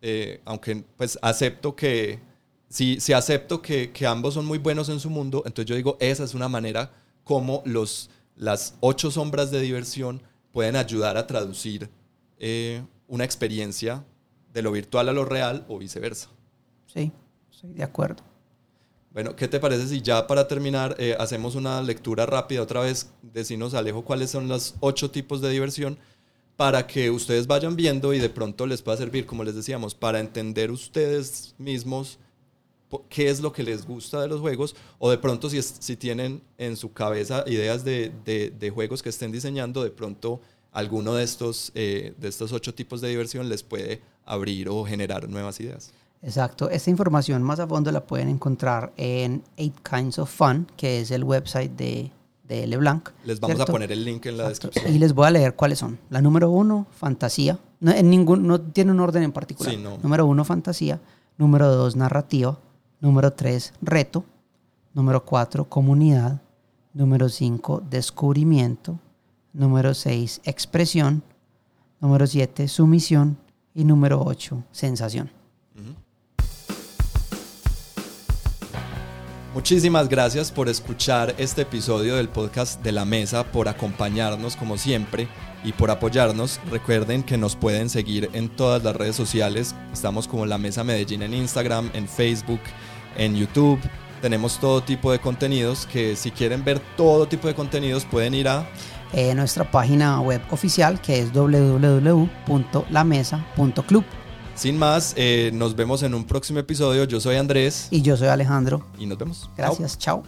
eh, aunque pues acepto que, si, si acepto que, que ambos son muy buenos en su mundo, entonces yo digo, esa es una manera como los, las ocho sombras de diversión pueden ayudar a traducir eh, una experiencia de lo virtual a lo real o viceversa. Sí, estoy de acuerdo. Bueno, ¿qué te parece si ya para terminar eh, hacemos una lectura rápida otra vez? Decinos, Alejo, cuáles son los ocho tipos de diversión para que ustedes vayan viendo y de pronto les pueda servir, como les decíamos, para entender ustedes mismos qué es lo que les gusta de los juegos o de pronto si, es- si tienen en su cabeza ideas de, de- de juegos que estén diseñando, de pronto alguno de estos, eh, de estos ocho tipos de diversión les puede abrir o generar nuevas ideas. Exacto. Esta información más a fondo la pueden encontrar en Eight Kinds of Fun, que es el website de, de LeBlanc. Les vamos ¿cierto? a poner el link en la Exacto. descripción. Y les voy a leer cuáles son. La número uno, fantasía. No, en ningún, no tiene un orden en particular. Sí, no. Número uno, fantasía. Número dos, narrativa. Número tres, reto. Número cuatro, comunidad. Número cinco, descubrimiento. Número seis, expresión. Número siete, sumisión. Y número ocho, sensación. Muchísimas gracias por escuchar este episodio del podcast de la mesa, por acompañarnos como siempre y por apoyarnos. Recuerden que nos pueden seguir en todas las redes sociales. Estamos como La Mesa Medellín en Instagram, en Facebook, en YouTube. Tenemos todo tipo de contenidos que si quieren ver todo tipo de contenidos pueden ir a eh, nuestra página web oficial que es www.lamesa.club. Sin más, eh, nos vemos en un próximo episodio. Yo soy Andrés. Y yo soy Alejandro. Y nos vemos. Gracias, chao.